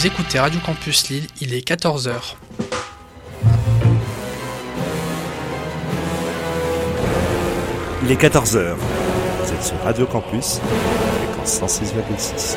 Vous écoutez Radio Campus Lille, il est 14h. Il est 14h. Vous êtes sur Radio Campus, fréquence 106,6.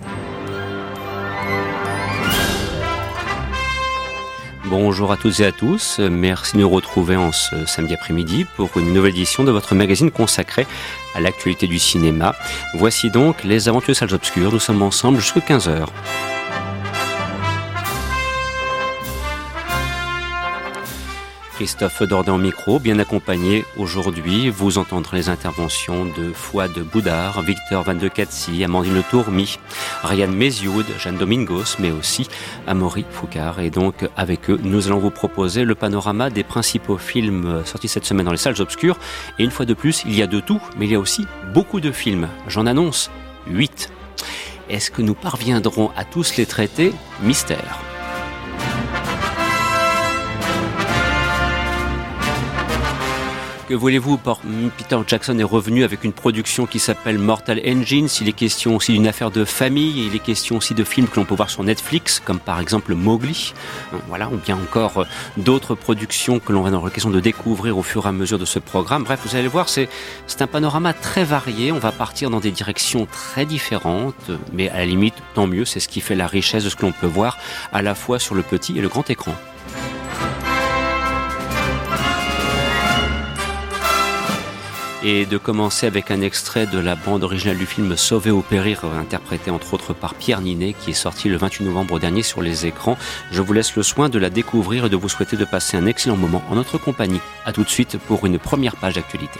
Bonjour à toutes et à tous, merci de nous retrouver en ce samedi après-midi pour une nouvelle édition de votre magazine consacré à l'actualité du cinéma. Voici donc les aventures salles obscures, nous sommes ensemble jusqu'à 15h. Christophe Dordain en micro, bien accompagné aujourd'hui. Vous entendrez les interventions de Fouad Boudard, Victor Van de Katsi, Amandine Tourmi, Ryan Mézioud, Jeanne Domingos, mais aussi Amaury Foucard. Et donc, avec eux, nous allons vous proposer le panorama des principaux films sortis cette semaine dans les salles obscures. Et une fois de plus, il y a de tout, mais il y a aussi beaucoup de films. J'en annonce 8. Est-ce que nous parviendrons à tous les traiter? Mystère. Que voulez-vous Peter Jackson est revenu avec une production qui s'appelle Mortal Engines. Il est question aussi d'une affaire de famille. Il est question aussi de films que l'on peut voir sur Netflix, comme par exemple Mowgli. Voilà, ou bien encore euh, d'autres productions que l'on va dans la question de découvrir au fur et à mesure de ce programme. Bref, vous allez voir, c'est un panorama très varié. On va partir dans des directions très différentes, mais à la limite, tant mieux. C'est ce qui fait la richesse de ce que l'on peut voir à la fois sur le petit et le grand écran. Et de commencer avec un extrait de la bande originale du film Sauver ou périr, interprété entre autres par Pierre Ninet, qui est sorti le 28 novembre dernier sur les écrans. Je vous laisse le soin de la découvrir et de vous souhaiter de passer un excellent moment en notre compagnie. A tout de suite pour une première page d'actualité.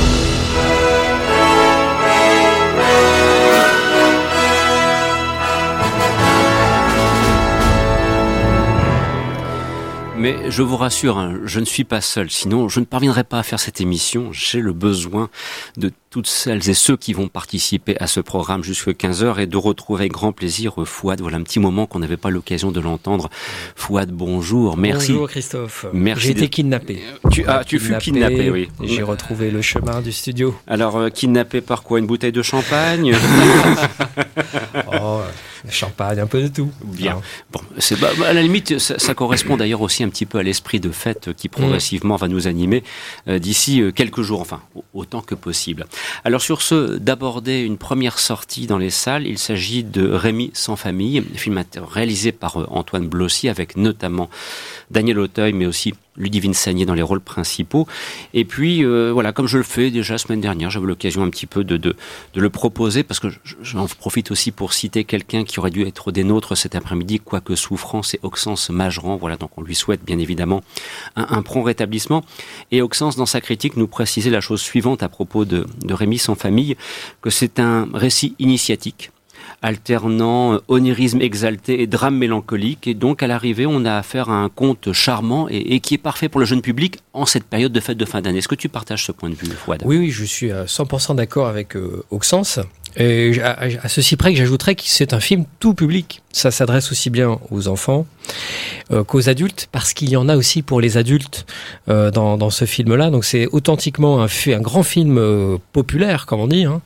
Mais je vous rassure, hein, je ne suis pas seul, sinon je ne parviendrai pas à faire cette émission. J'ai le besoin de toutes celles et ceux qui vont participer à ce programme jusqu'à 15h et de retrouver grand plaisir Fouad. Voilà un petit moment qu'on n'avait pas l'occasion de l'entendre. Fouad, bonjour, merci. Bonjour Christophe. Merci. J'ai été kidnappé. Tu, ah, tu fus kidnappé, oui. J'ai retrouvé le chemin du studio. Alors, euh, kidnappé par quoi? Une bouteille de champagne? Oh, champagne, un peu de tout. Bien. Hein. Bon, c'est bah, à la limite, ça, ça correspond d'ailleurs aussi un petit peu à l'esprit de fête qui progressivement va nous animer euh, d'ici euh, quelques jours, enfin autant que possible. Alors sur ce, d'aborder une première sortie dans les salles, il s'agit de Rémi sans famille, film réalisé par euh, Antoine Blossy avec notamment Daniel Auteuil, mais aussi Ludivine Sagné dans les rôles principaux. Et puis, euh, voilà, comme je le fais déjà la semaine dernière, j'avais l'occasion un petit peu de, de, de, le proposer, parce que j'en profite aussi pour citer quelqu'un qui aurait dû être des nôtres cet après-midi, quoique souffrant, c'est Oxens Mageran. Voilà, donc on lui souhaite bien évidemment un, un prompt rétablissement. Et Oxens, dans sa critique, nous précisait la chose suivante à propos de, de Rémi sans famille, que c'est un récit initiatique alternant euh, onirisme exalté et drame mélancolique. Et donc, à l'arrivée, on a affaire à un conte charmant et, qui est parfait pour le jeune public en cette période de fête de fin d'année. Est-ce que tu partages ce point de vue, Fouad? Oui, oui, je suis à 100% d'accord avec euh, Auxence. Et à, ceci près que j'ajouterais que c'est un film tout public. Ça s'adresse aussi bien aux enfants euh, qu'aux adultes, parce qu'il y en a aussi pour les adultes euh, dans, ce film-là. Donc c'est authentiquement un, grand film euh, populaire, comme on dit, hein,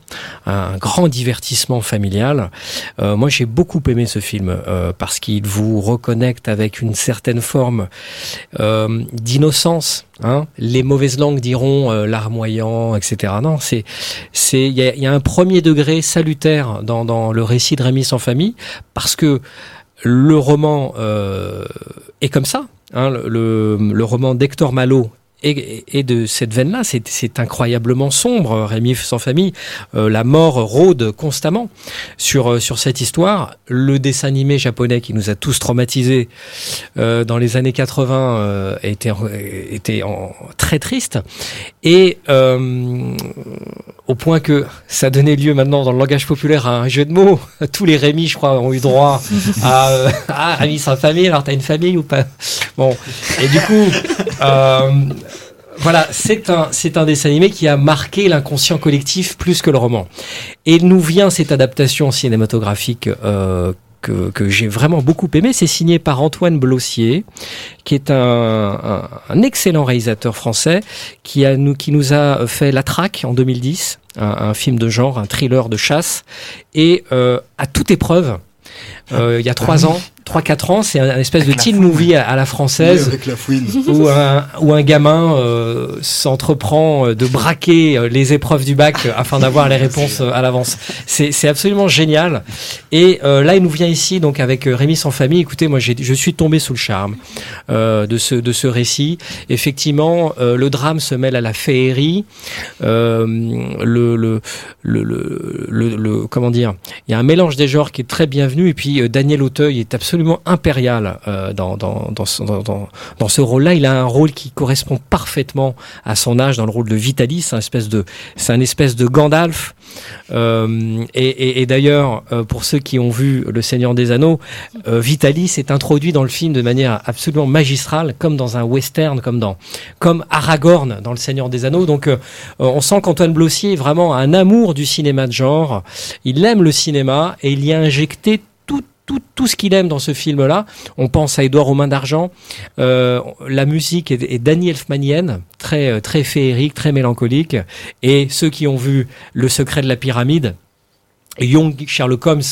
un grand divertissement familial. Moi, j'ai beaucoup aimé ce film parce qu'il vous reconnecte avec une certaine forme d'innocence Hein les mauvaises langues diront euh, larmoyant, etc. Non, c'est c'est il y a, y a, un premier degré salutaire dans, dans le récit de Rémi sans famille parce que le roman euh, est comme ça. Hein, le, le, roman d'Hector Malo et, de cette veine-là, c'est incroyablement sombre, Rémi sans famille. Euh, la mort rôde constamment sur, euh, sur cette histoire. Le dessin animé japonais qui nous a tous traumatisés euh, dans les années 80 était, était en, très triste. Et au point que ça donnait lieu maintenant dans le langage populaire à un jeu de mots. Tous les Rémi, je crois, ont eu droit à, à Rémi sans famille. Alors, t'as une famille ou pas? Bon. Et du coup... Euh, voilà, c'est un, c'est un dessin animé qui a marqué l'inconscient collectif plus que le roman. Et nous vient cette adaptation cinématographique euh, que, que j'ai vraiment beaucoup aimé. C'est signé par Antoine Blossier, qui est un, un, un, excellent réalisateur français, qui, a, nous, qui nous a fait La Traque en 2010, un, un film de genre, un thriller de chasse, et euh, à toute épreuve, euh, il y a trois ans, 3-4 ans, c'est un espèce de teen movie à, la française avec la où, un, où un gamin euh, s'entreprend euh, de braquer euh, les épreuves du bac afin d'avoir les réponses à l'avance. C'est absolument génial. Et euh, là, il nous vient ici donc avec Rémi sans famille. Écoutez, moi, je suis tombé sous le charme euh, de ce de ce récit. Effectivement, euh, le drame se mêle à la féerie. le, le, le, le, le, comment dire? Il y a un mélange des genres qui est très bienvenu. Et puis Daniel Auteuil est absolument absolument impérial euh, dans, dans, dans, ce, rôle-là. Il a un rôle qui correspond parfaitement à son âge dans le rôle de Vitalis. C'est un espèce de, c'est un espèce de Gandalf. Euh, et, d'ailleurs, euh, pour ceux qui ont vu Le Seigneur des Anneaux, Vitalis est introduit dans le film de manière absolument magistrale, comme dans un western, comme dans, comme Aragorn dans Le Seigneur des Anneaux. Donc, on sent qu'Antoine Blossier est vraiment un amour du cinéma de genre. Il aime le cinéma et il y a injecté tout, tout ce qu'il aime dans ce film-là. On pense à Édouard Romain d'Argent. Euh, la musique est, est Elfmanienne, très, euh, très féerique, très mélancolique. Et ceux qui ont vu Le secret de la pyramide, Young Sherlock Holmes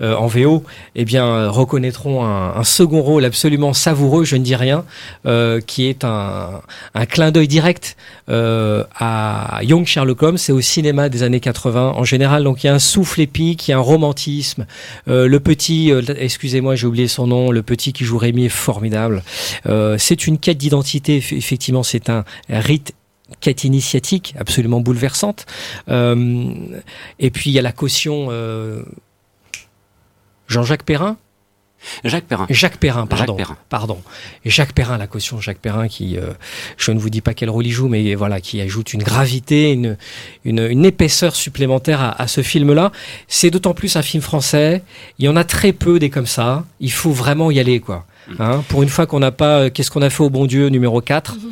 euh, en VO, eh bien reconnaîtront un, second rôle absolument savoureux, je ne dis rien, euh, qui est un, clin d'œil direct euh, à Young Sherlock Holmes et au cinéma des années 80 en général. Donc il y a un souffle épique, il y a un romantisme. Le petit, excusez-moi, j'ai oublié son nom, le petit qui joue Rémi est formidable. c'est une quête d'identité, effectivement, c'est un rite quête initiatique absolument bouleversante. Euh, et puis il y a la caution euh, Jean-Jacques Perrin. Jacques Perrin. Jacques Perrin, pardon. Jacques Perrin. Pardon. Et Jacques Perrin, la caution Jacques Perrin, qui, euh, je ne vous dis pas quel rôle il joue, mais voilà, qui ajoute une gravité, une, une, une épaisseur supplémentaire à, à ce film-là. C'est d'autant plus un film français. Il y en a très peu des comme ça. Il faut vraiment y aller, quoi. Hein, pour une fois qu'on n'a pas, qu'est-ce qu'on a fait au bon Dieu numéro 4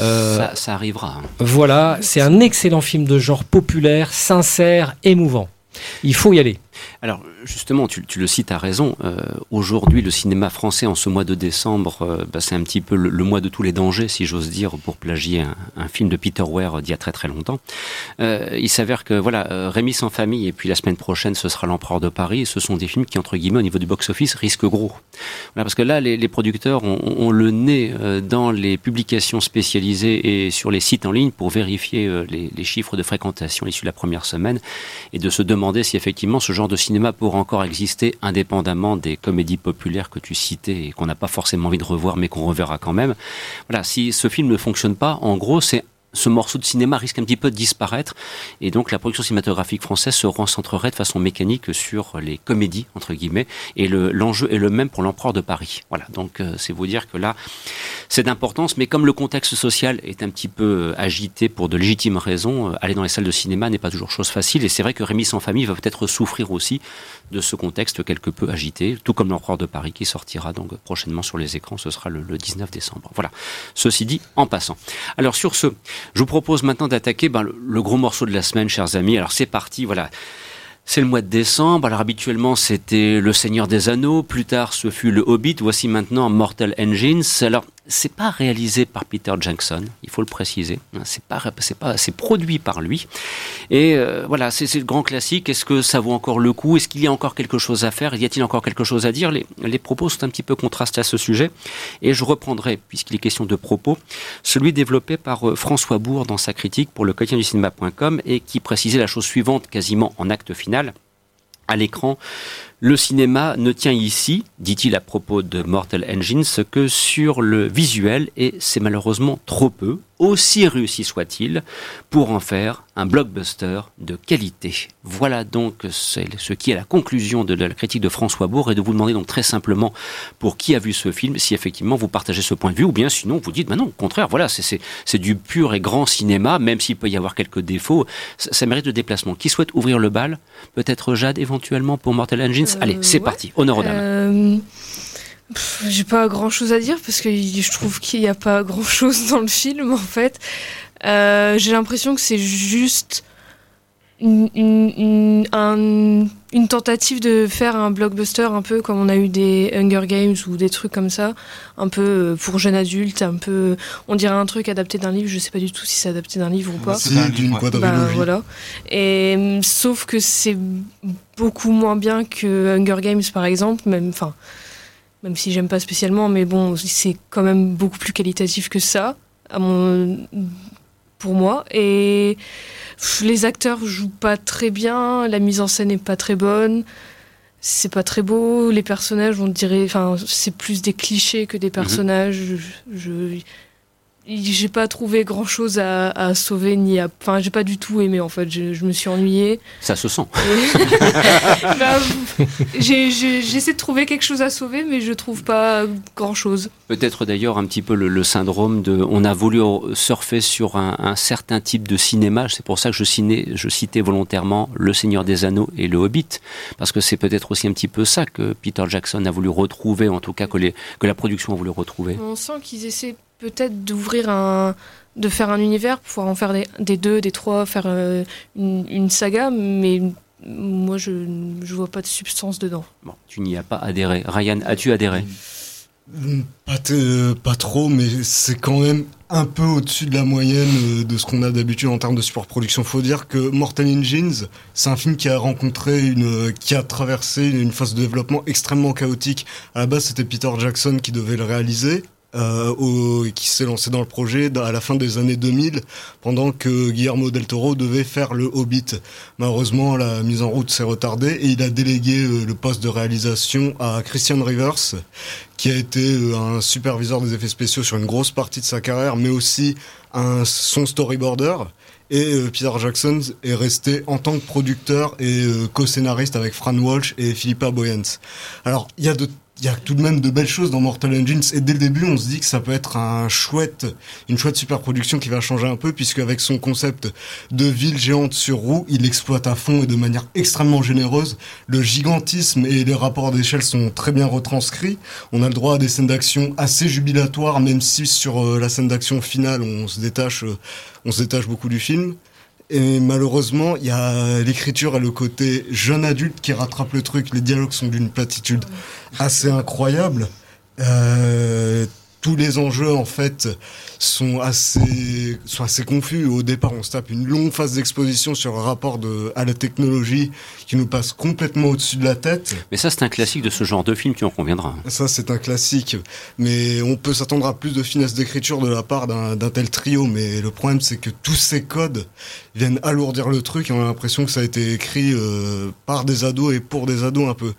Euh, ça, arrivera. Hein. Voilà, c'est un excellent film de genre populaire, sincère, émouvant. Il faut y aller. Alors justement, tu, le cites à raison. Euh, aujourd'hui, le cinéma français en ce mois de décembre, euh, bah, c'est un petit peu le, mois de tous les dangers, si j'ose dire, pour plagier un, film de Peter Weir d'il y a très très longtemps. Euh, il s'avère que voilà, Rémi sans famille et puis la semaine prochaine, ce sera l'Empereur de Paris. Ce sont des films qui, entre guillemets, au niveau du box-office, risquent gros. Voilà, parce que là, les, producteurs ont, le nez dans les publications spécialisées et sur les sites en ligne pour vérifier les, les chiffres de fréquentation issus de la première semaine et de se demander si effectivement ce genre de cinéma pourra encore exister indépendamment des comédies populaires que tu citais et qu'on n'a pas forcément envie de revoir mais qu'on reverra quand même. Voilà, si ce film ne fonctionne pas, en gros, c'est ce morceau de cinéma risque un petit peu de disparaître et donc la production cinématographique française se recentrerait de façon mécanique sur les comédies entre guillemets et l'enjeu est le même pour l'empereur de Paris. Voilà, donc euh, c'est vous dire que là c'est d'importance, mais comme le contexte social est un petit peu euh, agité pour de légitimes raisons, euh, aller dans les salles de cinéma n'est pas toujours chose facile et c'est vrai que Rémi sans famille va peut-être souffrir aussi de ce contexte quelque peu agité, tout comme l'empereur de Paris qui sortira donc prochainement sur les écrans, ce sera le, le 19 décembre. Voilà, ceci dit en passant. Alors sur ce je vous propose maintenant d'attaquer ben, le, gros morceau de la semaine, chers amis. Alors c'est parti, voilà. C'est le mois de décembre. Alors habituellement c'était Le Seigneur des Anneaux. Plus tard ce fut Le Hobbit. Voici maintenant Mortal Engines. Alors c'est pas réalisé par Peter Jackson, il faut le préciser. C'est pas, c'est produit par lui. Et euh, voilà, c'est le grand classique. Est-ce que ça vaut encore le coup? Est-ce qu'il y a encore quelque chose à faire? Y a-t-il encore quelque chose à dire? Les, les, propos sont un petit peu contrastés à ce sujet. Et je reprendrai, puisqu'il est question de propos, celui développé par euh, François Bourg dans sa critique pour le quotidien du cinéma.com et qui précisait la chose suivante quasiment en acte final. À l'écran, le cinéma ne tient ici, dit-il à propos de Mortal Engines, que sur le visuel, et c'est malheureusement trop peu, aussi réussi soit-il, pour en faire un blockbuster de qualité. Voilà donc ce qui est la conclusion de la critique de François Bourg et de vous demander donc très simplement pour qui a vu ce film, si effectivement vous partagez ce point de vue ou bien sinon vous dites, bah non, au contraire, voilà, c'est du pur et grand cinéma, même s'il peut y avoir quelques défauts, ça, mérite de déplacement. Qui souhaite ouvrir le bal? Peut-être Jade éventuellement pour Mortal Engines? Allez, c'est euh, parti, honneur aux dames. Euh, j'ai pas grand chose à dire parce que je trouve qu'il n'y a pas grand chose dans le film en fait. Euh, j'ai l'impression que c'est juste une, une, une, tentative de faire un blockbuster un peu comme on a eu des Hunger Games ou des trucs comme ça, un peu euh, pour jeunes adultes, un peu, on dirait un truc adapté d'un livre. Je sais pas du tout si c'est adapté d'un livre ou pas. C'est d'une bah, voilà. Et sauf que c'est beaucoup moins bien que Hunger Games par exemple, même, enfin même si j'aime pas spécialement, mais bon, c'est quand même beaucoup plus qualitatif que ça, à mon, pour moi. Et les acteurs jouent pas très bien, la mise en scène est pas très bonne, c'est pas très beau, les personnages, on dirait, enfin, c'est plus des clichés que des mhm. personnages. je, j'ai pas trouvé grand chose à, à, sauver ni à enfin j'ai pas du tout aimé en fait. Je, je me suis ennuyée. Ça se sent. Bah, j'essaie de trouver quelque chose à sauver mais je trouve pas grand chose peut-être d'ailleurs un petit peu le, le, syndrome de on a voulu surfer sur un, un certain type de cinéma. C'est pour ça que je, ciné, je citais volontairement le Seigneur des Anneaux et le Hobbit parce que c'est peut-être aussi un petit peu ça que Peter Jackson a voulu retrouver en tout cas que, les, que la production a voulu retrouver. On sent qu'ils essaient peut-être d'ouvrir un de faire un univers, pouvoir en faire des, deux, des trois, faire euh, une, saga, mais moi je ne vois pas de substance dedans. Bon, tu n'y as pas adhéré. Ryan, as-tu adhéré? Pas, pas trop, mais c'est quand même un peu au-dessus de la moyenne euh, de ce qu'on a d'habitude en termes de support production. Faut dire que Mortal Engines, c'est un film qui a rencontré une, qui a traversé une phase de développement extrêmement chaotique. À la base, c'était Peter Jackson qui devait le réaliser euh, au, qui s'est lancé dans le projet à la fin des années 2000, pendant que Guillermo del Toro devait faire le Hobbit. Malheureusement, la mise en route s'est retardée et il a délégué euh, le poste de réalisation à Christian Rivers, qui a été euh, un superviseur des effets spéciaux sur une grosse partie de sa carrière, mais aussi un son storyboarder. Et euh, Peter Jackson est resté en tant que producteur et co-scénariste avec Fran Walsh et Philippa Boyens. Alors, il y a de il y a tout de même de belles choses dans Mortal Engines. Et dès le début on se dit que ça peut être un chouette une chouette super production qui va changer un peu puisque avec son concept de ville géante sur roue il exploite à fond et de manière extrêmement généreuse. Le gigantisme et les rapports d'échelle sont très bien retranscrits. On a le droit à des scènes d'action assez jubilatoires même si sur euh, la scène d'action finale on se détache euh, on se détache beaucoup du film et malheureusement, il y a l'écriture et le côté jeune adulte qui rattrape le truc. Les dialogues sont d'une platitude assez incroyable. Euh, tous les enjeux en fait sont assez sont assez confus. Au départ, on se tape une longue phase d'exposition sur un rapport de à la technologie qui nous passe complètement au-dessus de la tête. Mais ça, c'est un classique de ce genre de film, tu en conviendras. Ça, c'est un classique. Mais on peut s'attendre à plus de finesse d'écriture de la part d'un tel trio. Mais le problème, c'est que tous ces codes viennent alourdir le truc et on a l'impression que ça a été écrit euh, par des ados et pour des ados un peu.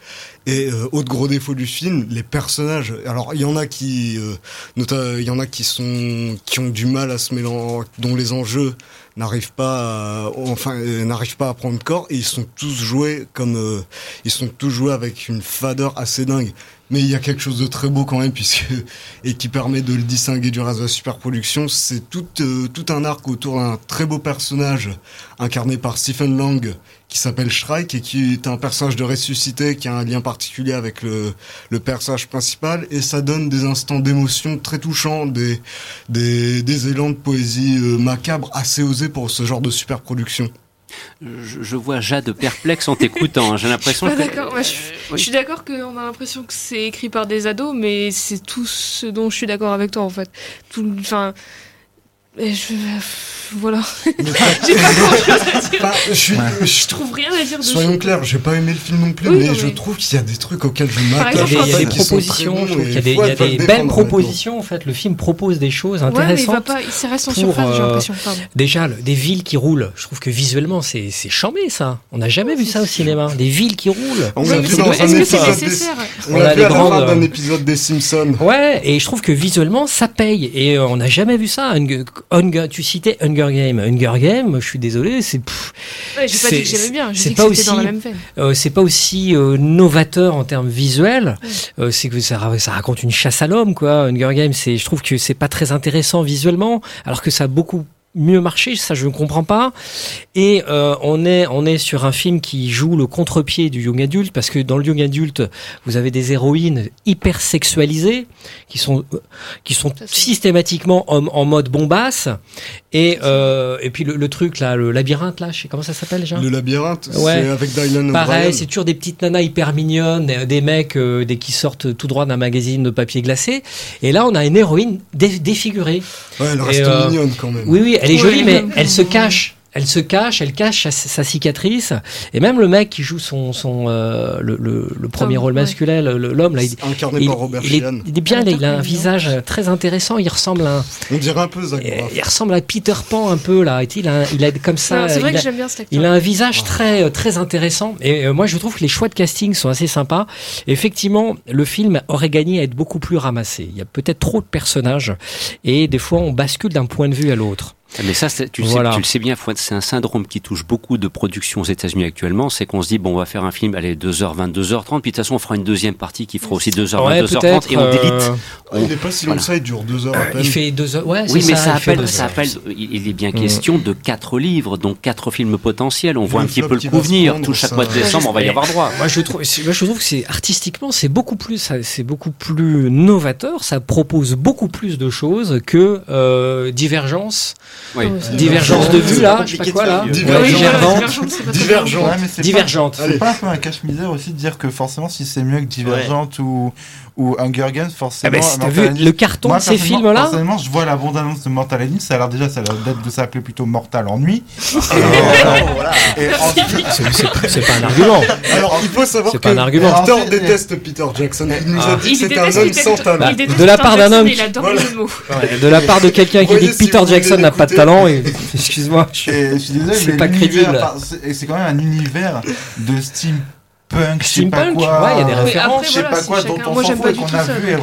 Et euh, autre gros défaut du film, les personnages. Alors il y en a qui, euh, il y en a qui sont, qui ont du mal à se mélanger, dont les enjeux n'arrivent pas, à, enfin euh, à prendre corps. Et ils sont tous joués comme, euh, ils sont tous joués avec une fadeur assez dingue mais il y a quelque chose de très beau quand même puisque et qui permet de le distinguer du reste de la superproduction. C'est tout euh, tout un arc autour d'un très beau personnage incarné par Stephen Lang qui s'appelle Shrike et qui est un personnage de ressuscité qui a un lien particulier avec le, le personnage principal et ça donne des instants d'émotion très touchants, des, des, des élans de poésie euh, macabre assez osés pour ce genre de superproduction je, vois Jade perplexe en t'écoutant. J'ai l'impression que. D'accord. je, suis d'accord qu'on a l'impression que c'est écrit par des ados, mais c'est tout ce dont je suis d'accord avec toi en fait. Tout, enfin, je, voilà. j'ai pas grand je, suis, je, trouve rien à dire dessus. Soyons clairs, j'ai pas aimé le film non plus, mais, je trouve qu'il y a des trucs auxquels je m'attends. Il y a des propositions, il y a des, y a des belles propositions. En fait, le film propose des choses intéressantes. Ouais, mais il va pas, il reste en surface, j'ai euh, l'impression. Déjà, des villes qui roulent. Je trouve que visuellement, c'est chambé ça. On n'a jamais vu ça au cinéma. Des villes qui roulent. Est-ce que c'est nécessaire On a des grandes d'un épisode des Simpsons. Ouais, et je trouve que visuellement, ça paye. Et euh, on n'a jamais vu ça tu citais Hunger Game. Hunger Game, je suis désolé, c'est. Ouais, j'ai pas dit que j'aimais bien. J'ai dit que c'était dans la même veine. Euh, c'est pas aussi euh, novateur en termes visuels. Euh, c'est que ça, ça, raconte une chasse à l'homme, quoi. Hunger Game, c'est, je trouve que c'est pas très intéressant visuellement, alors que ça a beaucoup mieux marché, ça je ne comprends pas. Et euh, on est on est sur un film qui joue le contre-pied du young adulte parce que dans le young adulte, vous avez des héroïnes hyper sexualisées qui sont qui sont systématiquement en, en, mode bombasse et euh, et puis le, truc là, le labyrinthe là, je sais comment ça s'appelle déjà. Le labyrinthe, ouais. c'est avec Dylan Pareil, c'est toujours des petites nanas hyper mignonnes, des, mecs euh, des qui sortent tout droit d'un magazine de papier glacé. Et là, on a une héroïne défigurée. Ouais, elle reste euh, mignonne quand même. Oui, oui, elle est jolie, mais elle se cache. Elle se cache, elle cache sa, cicatrice. Et même le mec qui joue son, son euh, le, le, le, premier rôle masculin, l'homme là, il, incarné par Robert il, est, il est bien, il, a un visage très intéressant. Il ressemble à, un, on dirait un peu Zach Il ressemble à Peter Pan un peu là. Il a, il a comme ça. C'est vrai que j'aime bien cet. Il a un visage très très intéressant. Et euh, moi, je trouve que les choix de casting sont assez sympas. Effectivement, le film aurait gagné à être beaucoup plus ramassé. Il y a peut-être trop de personnages et des fois, on bascule d'un point de vue à l'autre. Mais ça, tu, le sais, tu le sais bien, c'est un syndrome qui touche beaucoup de productions aux États-Unis actuellement. C'est qu'on se dit, bon, on va faire un film, allez, 2h20, 2h30, puis de toute façon, on fera une deuxième partie qui fera aussi 2h20, 2h30, et on délite. Euh, il n'est pas si long que ça, il dure 2 heures à peine. Il fait 2 heures, ouais, Oui, mais ça, ça, appelle, ça appelle, il est bien mm. question de 4 livres, donc 4 films potentiels. On voit un petit peu le coup venir. Tout chaque mois de décembre, on va y avoir droit. Moi, je trouve, je trouve que c'est artistiquement, c'est beaucoup plus, c'est beaucoup plus novateur. Ça propose beaucoup plus de choses que euh, Divergence Oui. C'est- Divergence de vue là, je sais pas quoi là. Divergente. Divergente, c'est pas très Divergente. Ouais, mais c'est pas- un peu un cache-misère aussi de dire que forcément, si c'est mieux que Divergente ou, ou Hunger Games, Ah forcément. ben, si t'as vu le carton Moi, de ces films là Personnellement, je vois la bande-annonce de Mortal Engine, ça a l'air déjà, ça a l'air d'être de s'appeler plutôt Mortal Ennui. Ensuite- C'est pas un argument. Alors, il faut savoir C'est que pas un argument. Peter déteste Peter Jackson. Il nous a Ah. dit que c'était déteste un homme sans talent. Bah, il déteste de la part d'un homme de mots. De la part de quelqu'un qui dit que Peter Jackson n'a pas de talent, et excuse-moi. je suis- désolé, C'est mais pas crédible. Et c'est quand même un univers de steampunk, je sais pas Steampunk, quoi. ouais, il y a des euh, références. après, je sais voilà, pas c'est dont chacun- on Moi, s'en j'aime fout pas et du qu'on tout a ça. vu et.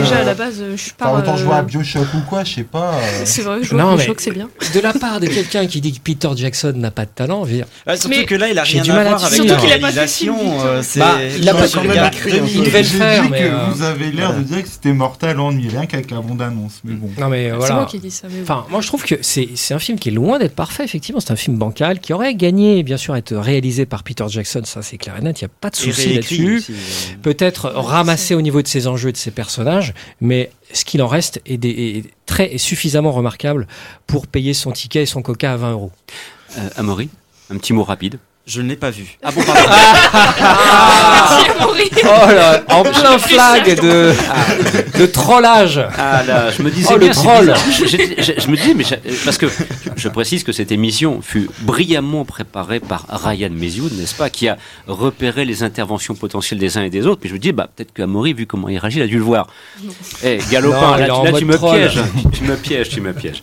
Déjà, euh, à la base, je suis pas. Enfin, autant euh, jouer à Bioshock ou quoi, je sais pas. euh. C'est vrai, je vois que c'est bien. De la part de quelqu'un qui dit que Peter Jackson n'a pas de talent, je veux dire, surtout Mais- que là, il a J'ai rien du à mal à voir avec la Surtout qu'il a pas fait de film, réalisation. Euh, c'est- Bah, il a pas quand même écrit, peu. devait le faire, euh, vous avez l'air de dire que c'était Mortal Ennui, rien qu'avec la bande-annonce. Mais bon. non mais C'est voilà. moi qui dis ça. Enfin, moi je trouve que c'est c'est un film qui est loin d'être parfait, effectivement. C'est un film bancal qui aurait gagné, bien sûr, à être réalisé par Peter Jackson, ça c'est clair et net, il n'y a pas de souci là-dessus. euh. Peut-être ramassé au niveau de ses enjeux et de ses personnages, mais ce qu'il en reste est, des- est très est suffisamment remarquable pour payer son ticket et son coca à 20 euros. Euh, Amaury, un petit mot rapide. Je ne l'ai pas vu. Ah bon, pardon. Merci, Amaury. Oh là, en plein flag de, de trollage. Ah là, je me disais Oh, le bien, troll. Je, je- je- je me disais, mais je- parce que je précise que cette émission fut brillamment préparée par Ryan Mesioud, n'est-ce pas, qui a repéré les interventions potentielles des uns et des autres. Mais je me dis, bah peut-être qu'Amaury, vu comment il réagit, il a dû le voir. Eh, galopin, Non, là, là, tu me troll. pièges, tu me pièges, tu me pièges.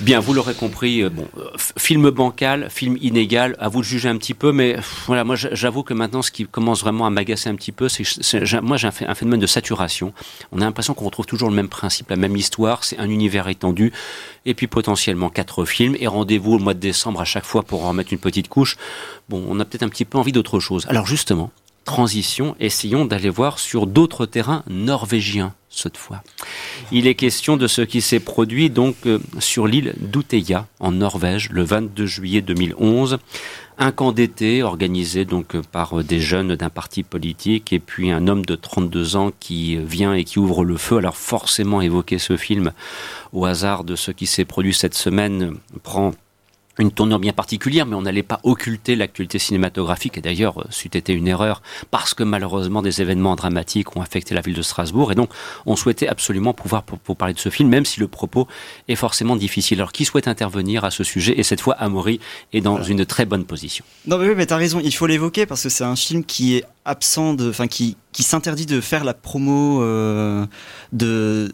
Bien, vous l'aurez compris. euh, Bon, euh, film bancal, film inégal. À vous de juger un petit peu, mais voilà, moi, j'avoue que maintenant, ce qui commence vraiment à m'agacer un petit peu, c'est moi, j'ai un, phé- un phénomène de saturation. On a l'impression qu'on retrouve toujours le même principe, la même histoire. C'est un univers étendu, et puis potentiellement quatre films. Et rendez-vous au mois de décembre à chaque fois pour en remettre une petite couche. Bon, on a peut-être un petit peu envie d'autre chose. Alors justement, transition, essayons d'aller voir sur d'autres terrains norvégiens cette fois. Il est question de ce qui s'est produit donc euh, sur l'île d'Uteya en Norvège le 22 juillet 2011. Un camp d'été organisé donc euh, par euh, des jeunes d'un parti politique et puis un homme de 32 ans qui vient et qui ouvre le feu. Alors forcément évoquer ce film au hasard de ce qui s'est produit cette semaine prend une tournure bien particulière, mais on n'allait pas occulter l'actualité cinématographique, et d'ailleurs, euh, c'eût été une erreur, parce que malheureusement, des événements dramatiques ont affecté la ville de Strasbourg, et donc, on souhaitait absolument pouvoir pour, parler de ce film, même si le propos est forcément difficile. Alors, qui souhaite intervenir à ce sujet? Et cette fois, Amaury est dans une très bonne position. Non mais oui, mais t'as raison, il faut l'évoquer parce que c'est un film qui est absent de, enfin qui qui s'interdit de faire la promo euh, de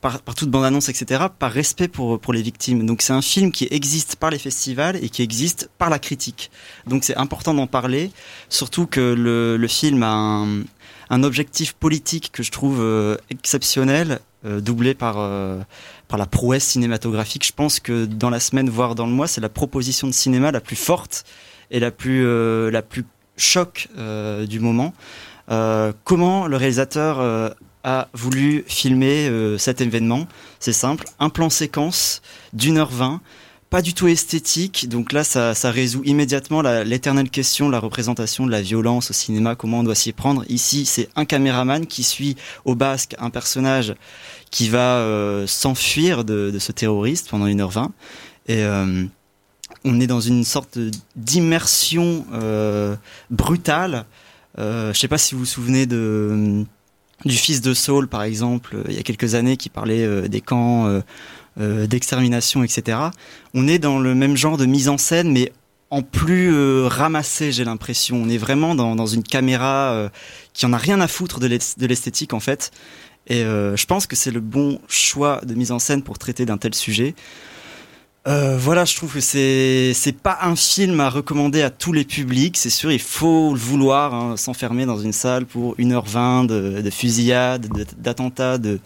par, toute bande annonce etc. par respect pour pour les victimes. Donc c'est un film qui existe par les festivals et qui existe par la critique. Donc c'est important d'en parler, surtout que le le film a un objectif politique que je trouve euh, exceptionnel, euh, doublé par euh, par la prouesse cinématographique. Je pense que dans la semaine, voire dans le mois, c'est la proposition de cinéma la plus forte et la plus la plus choc du moment. Comment le réalisateur a voulu filmer euh, cet événement C'est simple, un plan séquence d'une heure vingt, pas du tout esthétique. Donc là, ça, résout immédiatement l'éternelle question, la représentation de la violence au cinéma, comment on doit s'y prendre? Ici, c'est un caméraman qui suit au basque un personnage qui va euh, s'enfuir de, ce terroriste pendant une heure vingt. Et euh, on est dans une sorte d'immersion brutale. Euh, je sais pas si vous vous souvenez de du fils de Saul, par exemple, euh, il y a quelques années, qui parlait euh, des camps euh, d'extermination, etc. On est dans le même genre de mise en scène, mais en plus euh, ramassé, j'ai l'impression. On est vraiment dans, dans une caméra euh, qui en a rien à foutre de l'esthétique, en fait. Et euh, je pense que c'est le bon choix de mise en scène pour traiter d'un tel sujet. Euh, voilà, je trouve que c'est c'est pas un film à recommander à tous les publics. C'est sûr, il faut le vouloir, hein, s'enfermer dans une salle pour 1h20 de, de fusillade, de- d'attentats, de,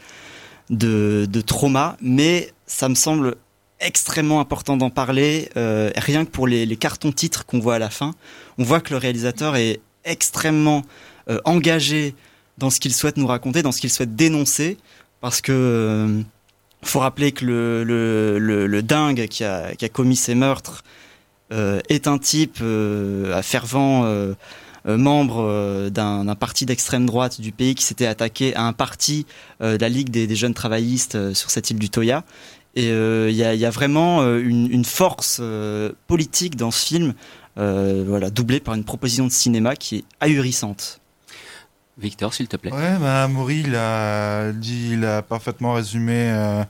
de, de trauma. Mais ça me semble extrêmement important d'en parler, euh, rien que pour les, les cartons titres qu'on voit à la fin. On voit que le réalisateur est extrêmement euh, engagé dans ce qu'il souhaite nous raconter, dans ce qu'il souhaite dénoncer, parce que euh, faut rappeler que le, dingue qui a, commis ces meurtres euh, est un type euh, fervent euh, euh, membre d'un parti d'extrême droite du pays qui s'était attaqué à un parti de la Ligue des, jeunes travaillistes sur cette île du Toya. Et il y, a, vraiment une, force politique dans ce film, doublée par une proposition de cinéma qui est ahurissante. Victor, s'il te plaît. Ouais, bah, Maury, il a dit, il a parfaitement résumé euh,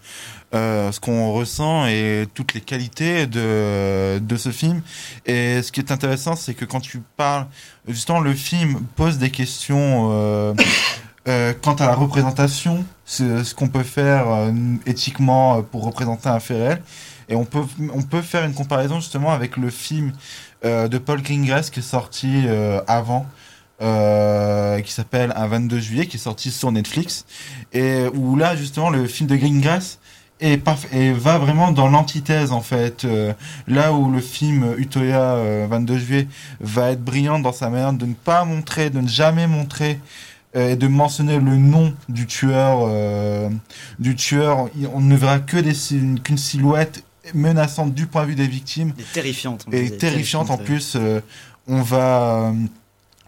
euh, ce qu'on ressent et toutes les qualités de, de ce film. Et ce qui est intéressant, c'est que quand tu parles, justement, le film pose des questions euh, quant à la représentation, ce, qu'on peut faire éthiquement pour représenter un fait réel. Et on peut, on peut faire une comparaison justement avec le film de Paul Greengrass qui est sorti avant. Euh, qui s'appelle Un 22 juillet, qui est sorti sur Netflix, et où là justement le film de Greengrass et, et va vraiment dans l'antithèse en fait. Euh, là où le film Utoya 22 euh, juillet va être brillant dans sa manière de ne pas montrer, de ne jamais montrer et de mentionner le nom du tueur, du tueur, on ne verra que qu'une silhouette menaçante du point de vue des victimes. Et terrifiante. Et terrifiante en plus. on va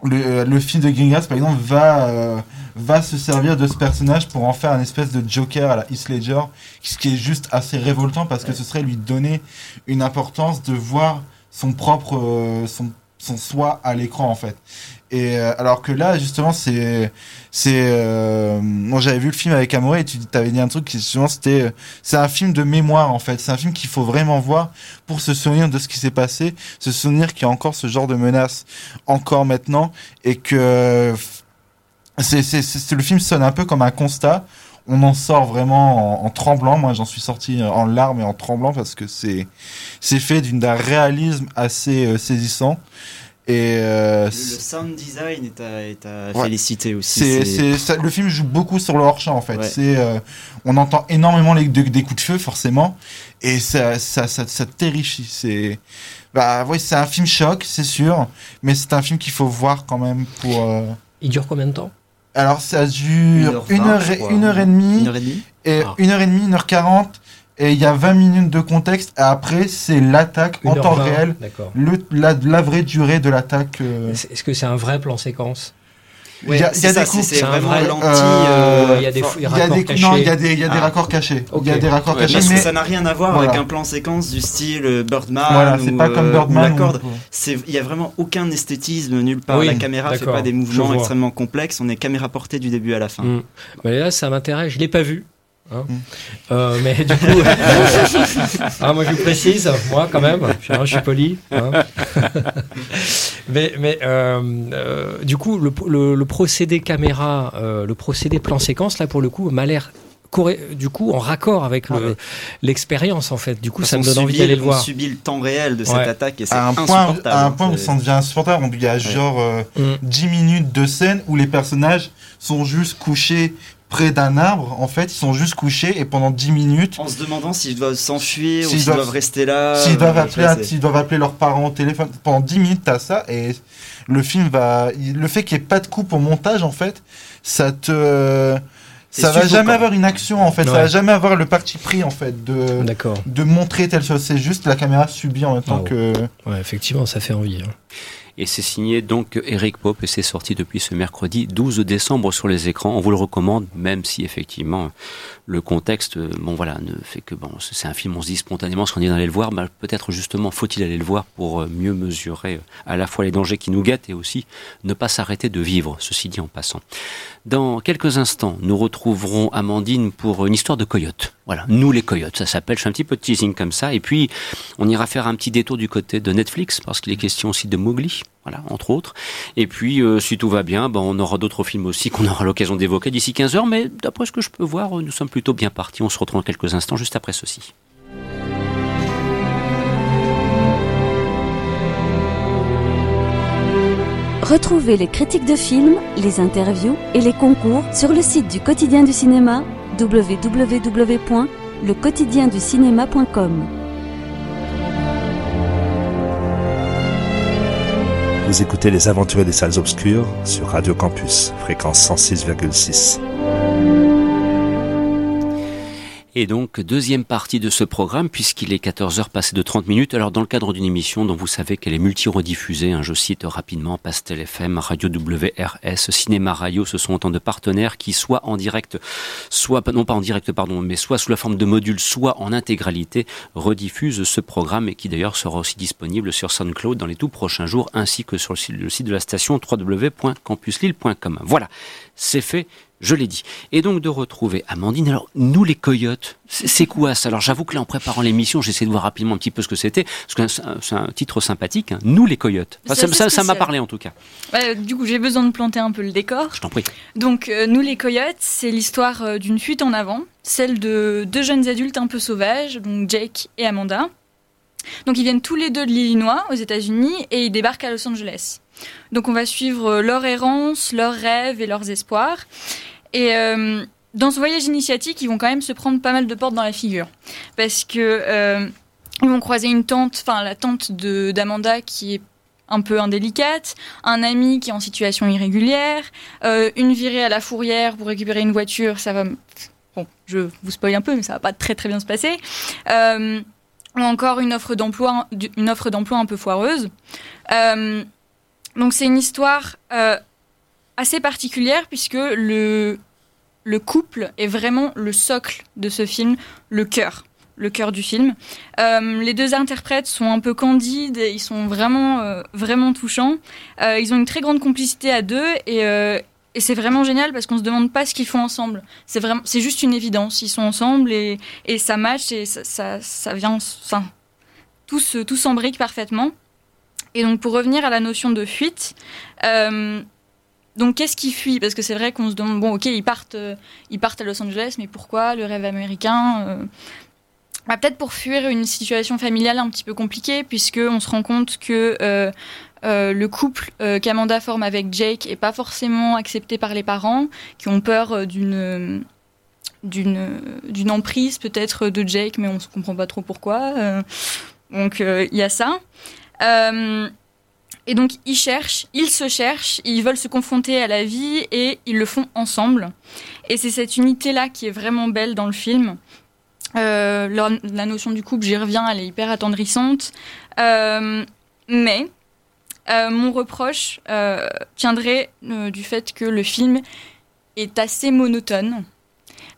le, le, film de Gringas, par exemple, va, euh, va se servir de ce personnage pour en faire une espèce de Joker à la Heath Ledger, ce qui est juste assez révoltant parce que ce serait lui donner une importance de voir son propre, euh, son, son soi à l'écran en fait. Et euh, alors que là, justement, c'est, c'est, euh, j'avais vu le film avec Amoré et tu t'avais dit un truc qui justement c'était, euh, c'est un film de mémoire en fait. C'est un film qu'il faut vraiment voir pour se souvenir de ce qui s'est passé, se souvenir qu'il y a encore ce genre de menace encore maintenant et que c'est, c'est le film sonne un peu comme un constat. On en sort vraiment en, en tremblant. Moi, j'en suis sorti en larmes et en tremblant parce que c'est, c'est fait d'un réalisme assez saisissant. Et euh, le, sound design est à, est à féliciter aussi. Le film joue beaucoup sur le hors-champ en fait. C'est, euh, on entend énormément les, des coups de feu forcément, et ça, ça, ça, ça terrifie. C'est, bah oui, c'est un film choc, c'est sûr, mais c'est un film qu'il faut voir quand même pour. Euh, Il dure combien de temps? Alors ça dure une heure, une heure, et demie, une heure et demie, et ah. une heure et demie, une heure quarante et il y a 20 minutes de contexte. Et après, c'est l'attaque en temps réel. Le, la, la, vraie durée de l'attaque. Euh. Est-ce que c'est un vrai plan séquence? Il y a, y a des coups, c'est vraiment. Euh, il y a des, il y a des, non, il y a des, il y a des ah. raccords cachés. Il y a des raccords ouais, cachés, mais ça n'a rien à voir avec un plan séquence du style euh, Birdman voilà, c'est pas comme Birdman. C'est, il y a vraiment aucun esthétisme nulle part. Oui, la caméra fait pas des mouvements extrêmement complexes. On est caméra portée du début à la fin. Mm. Mais là, ça m'intéresse. Je l'ai pas vu. Hein mm. euh, mais du coup, ah, moi je vous précise, moi quand même, je, suis poli. Hein. mais mais euh, euh, du coup, le, le, procédé caméra, euh, le procédé plan séquence, là pour le coup, m'a l'air du coup en raccord avec ah, l'expérience en fait. Du coup, ça me donne envie d'aller le voir. On subit le temps réel de cette attaque et c'est un point, à un point où ça devient insupportable. Il y a genre ouais. 10 minutes de scène où les personnages sont juste couchés près d'un arbre, en fait, ils sont juste couchés et pendant 10 minutes. En se demandant s'ils doivent s'enfuir ou s'ils doivent, rester là. S'ils doivent, appeler, s'ils doivent appeler leurs parents au téléphone. Pendant 10 minutes, t'as ça et le film va. Le fait qu'il n'y ait pas de coupe au montage, en fait, ça te. Ça va jamais avoir une action en fait, ça va jamais avoir le parti pris en fait de de montrer telle chose. C'est juste la caméra subit en même temps que. Ouais, effectivement, ça fait envie. Hein. Et c'est signé donc Eric Pope et c'est sorti depuis ce mercredi 12 décembre sur les écrans. On vous le recommande, même si effectivement le contexte, bon voilà, ne fait que bon, c'est un film, on se dit spontanément ce qu'on dit d'aller le voir, bah, peut-être justement faut-il aller le voir pour euh, mieux mesurer euh, à la fois les dangers qui nous guettent et aussi ne pas s'arrêter de vivre, ceci dit en passant. Dans quelques instants, nous retrouverons Amandine pour une histoire de coyote. Voilà, nous les coyotes, ça s'appelle, je fais un petit peu de teasing comme ça, et puis on ira faire un petit détour du côté de Netflix, parce qu'il est question aussi de Mowgli, voilà, entre autres. Et puis, euh, si tout va bien, ben, on aura d'autres films aussi qu'on aura l'occasion d'évoquer d'ici 15 heures, mais d'après ce que je peux voir, nous sommes plutôt bien partis. On se retrouve dans quelques instants juste après ceci. Retrouvez les critiques de films, les interviews et les concours sur le site du quotidien du cinéma www.lequotidienducinéma.com. Vous écoutez Les Aventuriers des Salles Obscures sur Radio Campus, fréquence 106,6. Et donc, deuxième partie de ce programme, puisqu'il est 14h passé de 30 minutes. Alors, dans le cadre d'une émission dont vous savez qu'elle est multi-rediffusée, hein, je cite rapidement Pastel FM, Radio WRS, Cinéma Radio, ce sont autant de partenaires qui, soit en direct, soit, non pas en direct, pardon, mais soit sous la forme de modules, soit en intégralité, rediffusent ce programme et qui d'ailleurs sera aussi disponible sur SoundCloud dans les tout prochains jours, ainsi que sur le site de la station www.campuslille.com. Voilà, c'est fait je l'ai dit. Et donc de retrouver Amandine. Alors, nous les coyotes, c'est quoi ça? Alors j'avoue que là, en préparant l'émission, j'essaie de voir rapidement un petit peu ce que c'était, parce que c'est un, titre sympathique. Hein. Nous les coyotes. ça m'a parlé en tout cas. du coup, j'ai besoin de planter un peu le décor. Je t'en prie. Donc, euh, Nous les coyotes, c'est l'histoire euh, d'une fuite en avant, celle de deux jeunes adultes un peu sauvages, donc Jake et Amanda. Donc ils viennent tous les deux de l'Illinois, aux États-Unis, et ils débarquent à Los Angeles. Donc on va suivre euh, leur errance, leurs rêves et leurs espoirs. Et euh, dans ce voyage initiatique, ils vont quand même se prendre pas mal de portes dans la figure. Parce que euh, ils vont croiser une tante, enfin la tante d'Amanda qui est un peu indélicate, un ami qui est en situation irrégulière, une virée à la fourrière pour récupérer une voiture, ça va... Bon, je vous spoil un peu, mais ça va pas très très bien se passer. Ou encore une offre d'emploi, une offre d'emploi un peu foireuse. Euh, donc c'est une histoire euh, assez particulière puisque le, le couple est vraiment le socle de ce film, le cœur le cœur du film. Euh, les deux interprètes sont un peu candides, ils sont vraiment, vraiment touchants. Ils ont une très grande complicité à deux et, et c'est vraiment génial parce qu'on se demande pas ce qu'ils font ensemble. C'est vraiment, c'est juste une évidence. Ils sont ensemble et, et ça match et ça, ça, ça vient, enfin, tout tout s'embrique parfaitement. Et donc pour revenir à la notion de fuite, donc qu'est-ce qui fuit? Parce que c'est vrai qu'on se demande, bon ok, ils partent, euh, ils partent à Los Angeles, mais pourquoi? Le rêve américain euh bah, Peut-être pour fuir une situation familiale un petit peu compliquée, puisqu'on se rend compte que euh, le couple qu'Amanda forme avec Jake est pas forcément accepté par les parents, qui ont peur d'une d'une d'une emprise peut-être de Jake, mais on ne comprend pas trop pourquoi. donc il y a ça. Et donc ils cherchent, ils se cherchent, ils veulent se confronter à la vie et ils le font ensemble. Et c'est cette unité-là qui est vraiment belle dans le film. Euh, la, notion du couple, j'y reviens, elle est hyper attendrissante. Euh, mais euh, mon reproche tiendrait du fait que le film est assez monotone.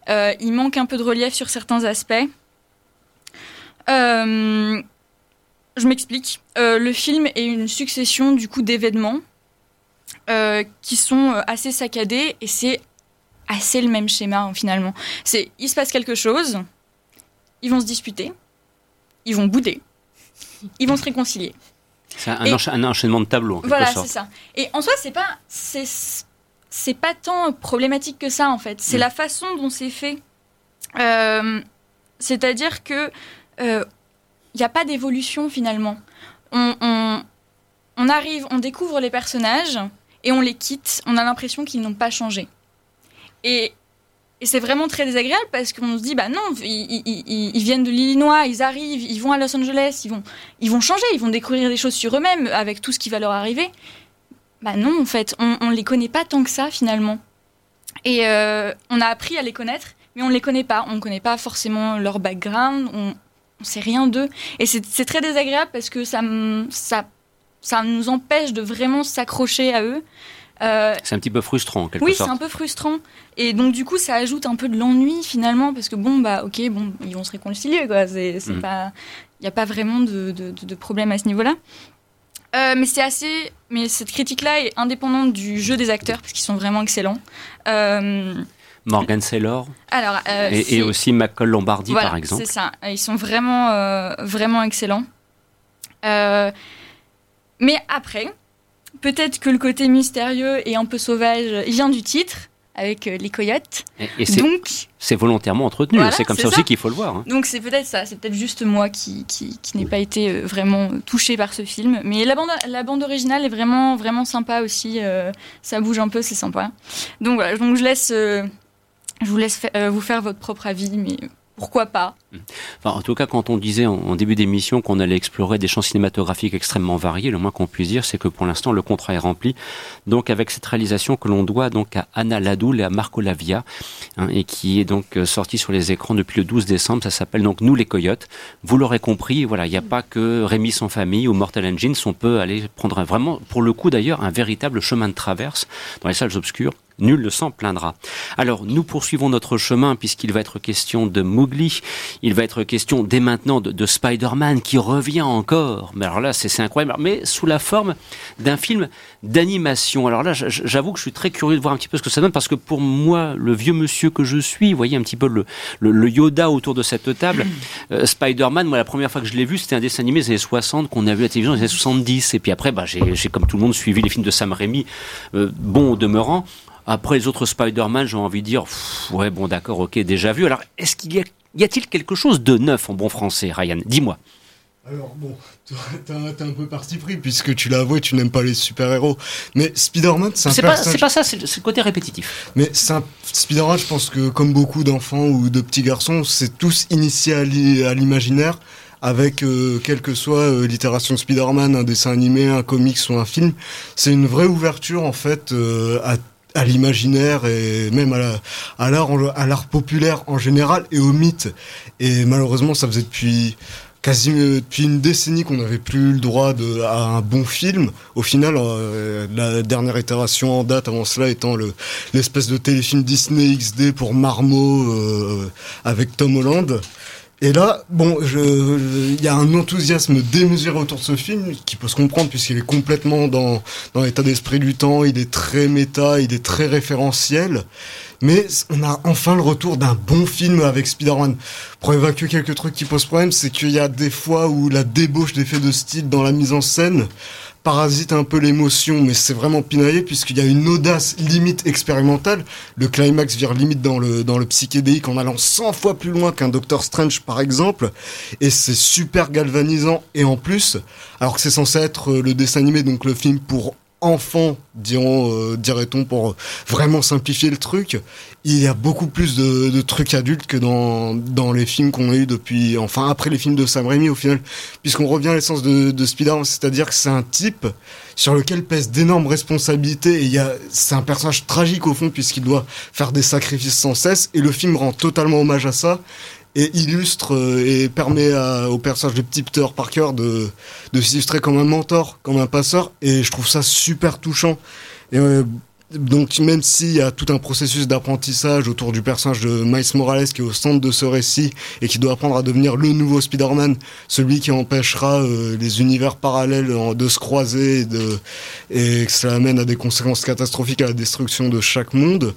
il manque un peu de relief sur certains aspects. Je m'explique. Le film est une succession du coup d'événements qui sont assez saccadés et c'est assez le même schéma finalement. C'est il se passe quelque chose, ils vont se disputer, ils vont bouder, ils vont se réconcilier. C'est un, enchaînement de tableaux. En voilà, c'est ça. Et en soi, c'est pas c'est pas tant problématique que ça en fait. C'est mm. la façon dont c'est fait. C'est-à-dire que il n'y a pas d'évolution finalement. On, arrive, on découvre les personnages et on les quitte. On a l'impression qu'ils n'ont pas changé. Et, c'est vraiment très désagréable parce qu'on se dit, bah non, ils, viennent de l'Illinois, ils arrivent, ils vont à Los Angeles, ils vont, ils vont changer, ils vont découvrir des choses sur eux-mêmes avec tout ce qui va leur arriver. Bah non, en fait, on ne les connaît pas tant que ça finalement. Et euh, on a appris à les connaître, mais on ne les connaît pas. On ne connaît pas forcément leur background, on, on sait rien d'eux. Et c'est très désagréable parce que ça, ça, ça nous empêche de vraiment s'accrocher à eux. Euh, c'est un petit peu frustrant, en quelque oui, sorte. Oui, c'est un peu frustrant. Et donc, du coup, ça ajoute un peu de l'ennui, finalement, parce que, bon, bah, ok, bon, ils vont se réconcilier, quoi. C'est mm. pas... Il n'y a pas vraiment de, de, problème à ce niveau-là. Euh, mais c'est assez... Mais cette critique-là est indépendante du jeu des acteurs, parce qu'ils sont vraiment excellents. Euh, Morgan Saylor Alors, et, aussi McCall Lombardi, par exemple. C'est ça. Ils sont vraiment, vraiment excellents. Mais après, peut-être que le côté mystérieux et un peu sauvage vient du titre avec les coyotes. Et, donc, c'est volontairement entretenu. c'est comme ça, aussi qu'il faut le voir. Hein. Donc c'est peut-être ça. C'est peut-être juste moi qui, qui, qui n'ai pas été vraiment touché par ce film. Mais la bande, la bande originale est vraiment, vraiment sympa aussi. ça bouge un peu, c'est sympa. Donc voilà. Donc je laisse je vous laisse euh, vous faire votre propre avis, mais pourquoi pas En tout cas, quand on disait en, début d'émission qu'on allait explorer des champs cinématographiques extrêmement variés, le moins qu'on puisse dire, c'est que pour l'instant, le contrat est rempli. Donc, avec cette réalisation que l'on doit donc à Anna Ladoul et à Marco Lavia, hein, et qui est donc euh, sorti sur les écrans depuis le 12 décembre, ça s'appelle donc Nous les Coyotes. Vous l'aurez compris, voilà, il n'y a pas que Rémi sans famille ou Mortal Engines, on peut aller prendre vraiment, pour le coup d'ailleurs, un véritable chemin de traverse dans les salles obscures. Nul ne s'en plaindra. Alors, nous poursuivons notre chemin puisqu'il va être question de Mowgli. Il va être question dès maintenant de, de Spider-Man qui revient encore. Mais alors là, c'est incroyable. Mais sous la forme d'un film d'animation. Alors là, j'avoue que je suis très curieux de voir un petit peu ce que ça donne parce que pour moi, le vieux monsieur que je suis, vous voyez un petit peu le, le, le Yoda autour de cette table, euh, Spider-Man, moi, la première fois que je l'ai vu, c'était un dessin animé des années 60 qu'on a vu à la télévision les années 70. Et puis après, bah, j'ai j'ai, comme tout le monde suivi les films de Sam Raimi, euh, bon au demeurant. Après les autres Spider-Man, j'ai envie de dire, pff, ouais, bon, d'accord, ok, déjà vu. Alors, est-ce qu'il y a, y a-t-il quelque chose de neuf en bon français, Ryan? Dis-moi. Alors bon, t'es un- peu parti pris puisque tu l'as avoué, tu n'aimes pas les super-héros. Mais Spider-Man, c'est un C'est pas, personnage... c'est pas ça, c'est le, c'est le côté répétitif. Mais c'est un- Spider-Man, je pense que comme beaucoup d'enfants ou de petits garçons, c'est tous initiés à l'i- à l'imaginaire avec euh, quelle que soit euh, l'itération de Spider-Man, un dessin animé, un comics ou un film. C'est une vraie ouverture en fait euh, à à l'imaginaire et même à l'art populaire en général et au mythe et malheureusement ça faisait depuis quasi euh, depuis une décennie qu'on n'avait plus le droit de, à un bon film. Au final, euh, la dernière itération en date avant cela étant le, l'espèce de téléfilm Disney XD pour Marmot euh, avec Tom Holland. Et là, bon, il y a un enthousiasme démesuré autour de ce film qui peut se comprendre puisqu'il est complètement dans, dans l'état d'esprit du temps, il est très méta, il est très référentiel. Mais on a enfin le retour d'un bon film avec Spider-Man. Pour évacuer quelques trucs qui posent problème, c'est qu'il y a des fois où la débauche d'effets de style dans la mise en scène parasite un peu l'émotion, mais c'est vraiment pinaillé puisqu'il y a une audace limite expérimentale. Le climax vire limite dans le, dans le psychédélique en allant 100 fois plus loin qu'un Doctor Strange par exemple, et c'est super galvanisant. Et en plus, alors que c'est censé être euh, le dessin animé, donc le film pour diront, euh, dirait-on, pour vraiment simplifier le truc, il y a beaucoup plus de, trucs adultes que dans, dans les films qu'on a eu depuis, enfin après les films de Sam Raimi au final, puisqu'on revient à l'essence de, de c'est-à-dire que c'est un type sur lequel pèsent d'énormes responsabilités et il y a, c'est un personnage tragique au fond puisqu'il doit faire des sacrifices sans cesse. Et le film rend totalement hommage à ça et illustre euh, et permet à- au personnage de petit Peter Parker de, de s'illustrer comme un mentor, comme un passeur et je trouve ça super touchant. Euh, donc même s'il y a tout un processus d'apprentissage autour du personnage de Miles Morales qui est au centre de ce récit et qui doit apprendre à devenir le nouveau Spider-Man, celui qui empêchera euh, les univers parallèles de se croiser et, de, et que cela amène à des conséquences catastrophiques à la destruction de chaque monde.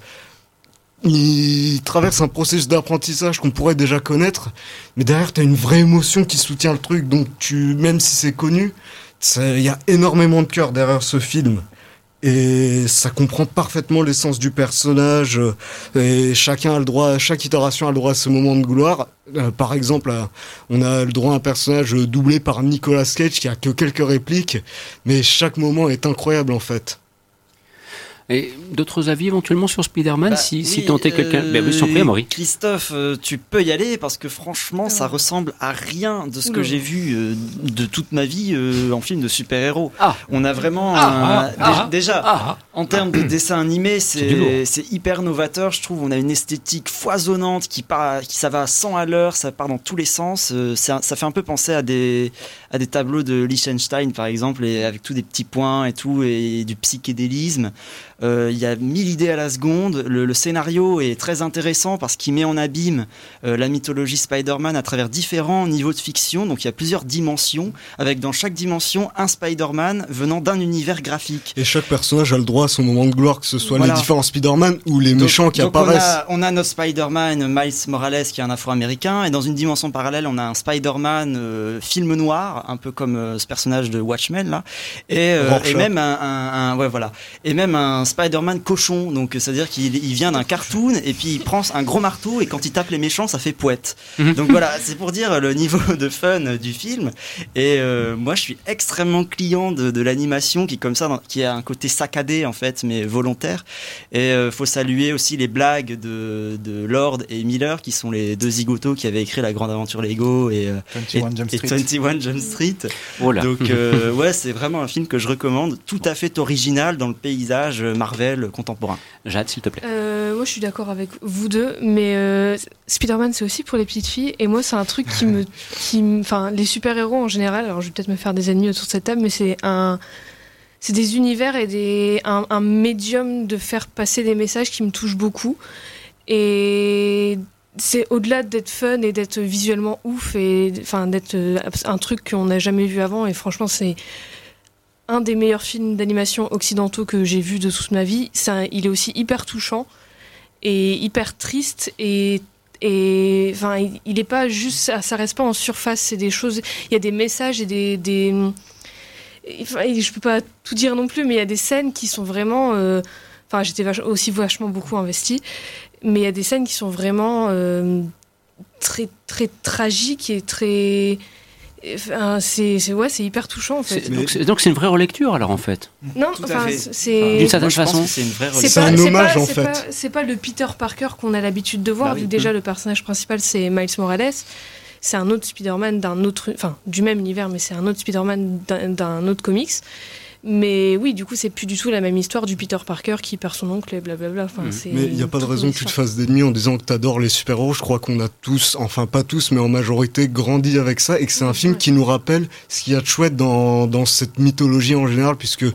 Il traverse un processus d'apprentissage qu'on pourrait déjà connaître, mais derrière t'as une vraie émotion qui soutient le truc, donc tu, même si c'est connu, il y a énormément de cœur derrière ce film. Et ça comprend parfaitement l'essence du personnage. Et chacun a le droit, chaque itération a le droit à ce moment de gloire. Euh, par exemple, euh, on a le droit à un personnage doublé par Nicolas Cage qui a que quelques répliques, mais chaque moment est incroyable en fait. Et d'autres avis éventuellement sur Spider-Man Bah, si, si oui, est quelqu'un. euh, Ben oui, s'en prie, Amaury. Christophe, euh, tu peux y aller parce que franchement, ça ressemble à rien de ce que j'ai vu euh, de toute ma vie euh, en film de super-héros. Ah. On a vraiment Ah, un- ah, ah, déjà Ah, en termes de dessin animé, C'est hyper novateur. Je trouve on a une esthétique foisonnante qui part, qui ça va à 100 à l'heure, ça part dans tous les sens. Un- ça fait un peu penser à des à des tableaux de Liechtenstein par exemple, et avec tous des petits points et tout et du psychédélisme. Euh, Il y a mille idées à la seconde. Le, le scénario est très intéressant parce qu'il met en abîme euh, la mythologie Spider-Man à travers différents niveaux de fiction. Donc il y a plusieurs dimensions, avec dans chaque dimension un Spider-Man venant d'un univers graphique. Et chaque personnage a le droit à son moment de gloire, que ce soit Voilà. les différents Spider-Man ou les Donc- méchants qui apparaissent. On a, on a notre Spider-Man Miles Morales qui est un afro-américain et dans une dimension parallèle on a un Spider-Man euh, film noir un peu comme euh, ce personnage de Watchmen là et, euh, même un, un- un- ouais voilà et même un Spider-Man cochon, donc c'est-à-dire qu'il il vient d'un cartoon et puis il prend un gros marteau et quand il tape les méchants, ça fait poète. Mhm. Donc voilà, c'est pour dire le niveau de fun du film. Et euh, moi, je suis extrêmement client de, de l'animation qui, comme ça, qui a un côté saccadé en fait, mais volontaire. Et euh, faut saluer aussi les blagues de, de Lord et Miller, qui sont les deux zigotos qui avaient écrit La Grande Aventure Lego et, euh, et, 21 Jump et Street. 21 Jump Street. Oh là. Donc euh, ouais, c'est vraiment un film que je recommande, tout à fait original dans le paysage Marvel contemporain. Jade, s'il te plaît. Euh, moi, je suis d'accord avec vous deux, mais euh, Spider-Man, c'est aussi pour les petites filles. Et moi, c'est un truc qui me, qui, me- enfin, les super-héros en général. Alors, je vais peut-être me faire des ennemis autour de cette table, mais c'est un, c'est des univers et des, un, un médium de faire passer des messages qui me touchent beaucoup. Et c'est au-delà d'être fun et d'être visuellement ouf et, enfin, d'être euh, un truc qu'on n'a jamais vu avant. Et franchement, c'est un des meilleurs films d'animation occidentaux que j'ai vu de toute ma vie. Un- il est aussi hyper touchant et hyper triste et et enfin il- il est pas juste ça, ça reste pas en surface c'est des choses il y a des messages et des, des enfin, je peux pas tout dire non plus mais il y a des scènes qui sont vraiment euh, enfin j'étais aussi vachement beaucoup investie mais il y a des scènes qui sont vraiment euh, très très tragiques et très enfin, c'est ouais c'est hyper touchant en fait Donc c'est une vraie relecture alors en fait. non enfin c'est D'une certaine façon. c'est une vraie c'est C'est pas- un hommage, pas- en fait. C'est pas le Peter Parker qu'on a l'habitude de voir, Bah oui. vu déjà le personnage principal c'est Miles Morales. C'est un autre Spider-Man d'un autre, enfin du même univers, mais c'est un autre Spider-Man d'un- d'un autre comics. Mais oui, du coup, c'est plus du tout la même histoire du Peter Parker qui perd son oncle et blablabla. Enfin, c'est Mais il n'y a pas de raison que tu te fasses d'ennemis en disant que tu adores les super-héros. Je crois qu'on a tous, enfin pas tous, mais en majorité, grandi avec ça et que c'est un film qui nous rappelle ce qu'il y a de chouette dans, dans cette mythologie en général, puisque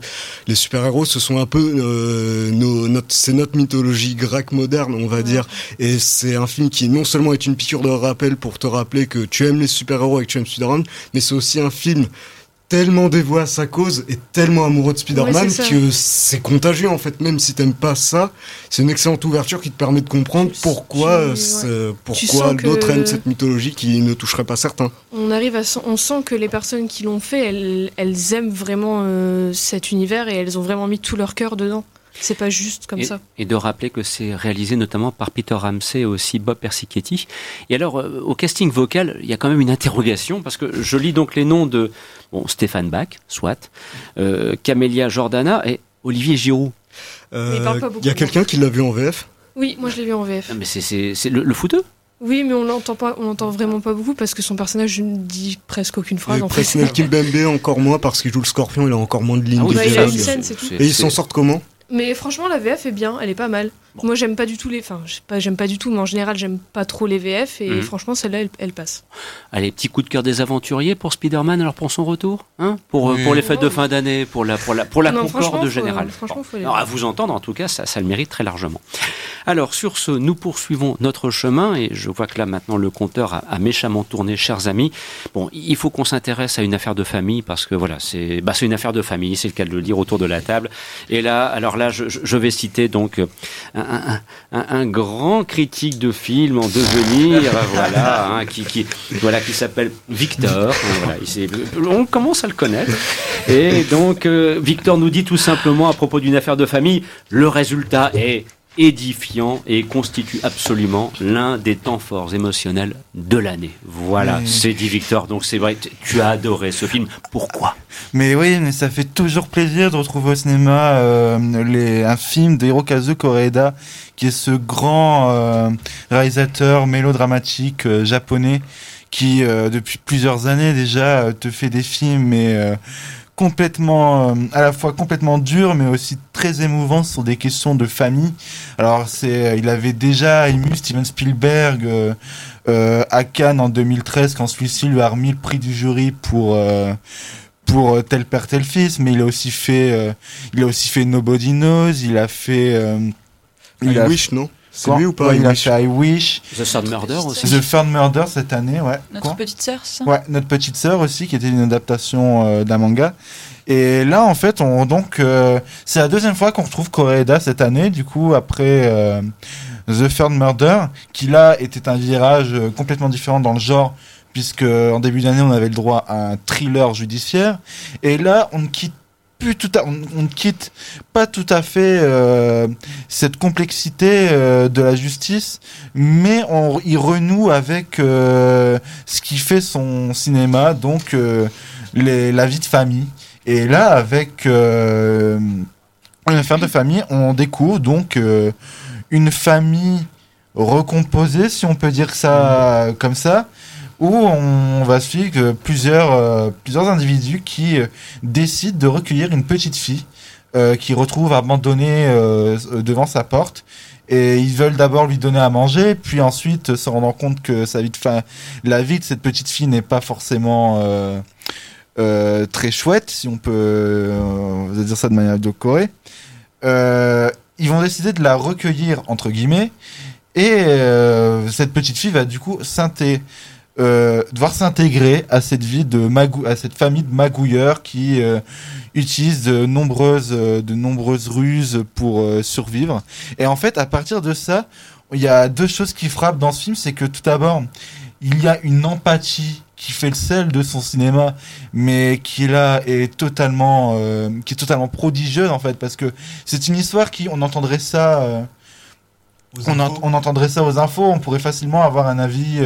les super-héros, ce sont un peu euh, nos, notre, c'est notre mythologie grecque moderne, on va Ouais. dire. Et c'est un film qui non seulement est une piqûre de rappel pour te rappeler que tu aimes les super-héros et que tu aimes Spider-Man, mais c'est aussi un film tellement dévoué à sa cause et tellement amoureux de Spider-Man Ouais, que c'est contagieux en fait même si t'aimes pas ça c'est une excellente ouverture qui te permet de comprendre pourquoi tu- euh, ouais. pourquoi que- d'autres aiment cette mythologie qui ne toucherait pas certains On arrive à, on sent que les personnes qui l'ont fait, elles, elles aiment vraiment euh, cet univers et elles ont vraiment mis tout leur cœur dedans. C'est pas juste comme et, ça. et de rappeler que c'est réalisé notamment par Peter Ramsey et aussi Bob Persichetti. Et alors, euh, au casting vocal, il y a quand même une interrogation, parce que je lis donc les noms de bon, Stéphane Bach, soit, euh, Camélia Jordana et Olivier Giroud. Euh, il parle pas beaucoup, il y a quelqu'un qui l'a vu en VF Oui, moi je l'ai vu en VF. Ah, mais c'est- c'est c'est le, le footeux Oui, mais on l'entend pas, on l'entend vraiment pas beaucoup parce que son personnage ne dit presque aucune phrase. et en. Presnel Kimbembe encore moins parce qu'il joue le scorpion il a encore moins de lignes Ah oui, de dialogue et ils s'en sortent comment? Mais franchement, la VF est bien, elle est pas mal. Bon. Moi, j'aime pas du tout les. Enfin, je sais pas, j'aime pas du tout, mais en général, j'aime pas trop les VF et Mhm. franchement, celle-là, elle, elle passe. Allez, petit coup de cœur des aventuriers pour Spider-Man alors pour son retour hein pour, euh, Oui. pour les fêtes de fin d'année, pour la, pour la, pour la Non, concorde faut- générale. franchement, faut aller Alors, à vous entendre, en tout cas, ça, ça le mérite très largement. Alors, sur ce, nous poursuivons notre chemin et je vois que là, maintenant, le compteur a, a méchamment tourné, chers amis. Bon, il faut qu'on s'intéresse à une affaire de famille parce que voilà, c'est bah, c'est une affaire de famille, c'est le cas de le dire autour de la table. Et là, alors là, je, vais citer donc euh, un, un- un- un grand critique de film en devenir, voilà, hein, qui, qui, voilà, qui s'appelle Victor. hein, voilà, il s'est- on commence à le connaître. Et donc, euh, Victor nous dit tout simplement à propos d'une affaire de famille, le résultat est édifiant et constitue absolument l'un des temps forts émotionnels de l'année. Voilà, Oui. c'est dit Victor. Donc c'est vrai, tu as adoré ce film. Pourquoi? Mais oui, mais ça fait toujours plaisir de retrouver au cinéma euh, les, un film de Hirokazu Koreeda, qui est ce grand euh, réalisateur mélodramatique euh, japonais qui, euh, depuis plusieurs années déjà, euh, te fait des films mais euh, complètement, à la fois complètement durs, mais aussi très émouvants sur des questions de famille. Alors, c'est, il avait déjà ému Steven Spielberg à Cannes en 2013 quand celui-ci lui a remis le prix du jury pour pour euh, tel père tel fils, mais il a aussi fait euh, il a aussi fait Nobody Knows, il a fait euh, I a Wish non c'est lui ou pas Ouais, il a fait I Wish, The Third Murder aussi The Third Murder cette année, ouais. Notre Quoi petite sœur, c'est ça Ouais, notre petite sœur aussi, qui était une adaptation euh, d'un manga. Et là, en fait, on donc euh, c'est la deuxième fois qu'on retrouve Koreeda cette année. Du coup, après euh, The Third Murder, qui là était un virage complètement différent dans le genre, puisque en début d'année, on avait le droit à un thriller judiciaire. Et là, on ne quitte plus tout à, on, on quitte pas tout à fait euh, cette complexité euh, de la justice, mais on il renoue avec euh, ce qui fait son cinéma, donc les, la vie de famille. Et là, avec une affaire de famille, on découvre donc une famille recomposée, si on peut dire ça comme ça, où on va suivre plusieurs, euh, plusieurs individus qui euh, décident de recueillir une petite fille euh, qui retrouve abandonnée devant sa porte. Et ils veulent d'abord lui donner à manger, puis ensuite se rendant compte que sa vie de fa- la vie de cette petite fille n'est pas forcément très chouette, si on peut dire ça de manière décorée. Ils vont décider de la recueillir entre guillemets, et cette petite fille va du coup s'inté- euh, devoir s'intégrer à cette vie de magou à cette famille de magouilleurs qui euh, utilisent de nombreuses euh, de nombreuses ruses pour euh, survivre. Et en fait, à partir de ça, il y a deux choses qui frappent dans ce film, c'est que tout d'abord, il y a une empathie qui fait le sel de son cinéma, mais qui là est totalement, qui est totalement prodigieuse en fait, parce que c'est une histoire qui, on entendrait ça, on, en- on entendrait ça aux infos, on pourrait facilement avoir un avis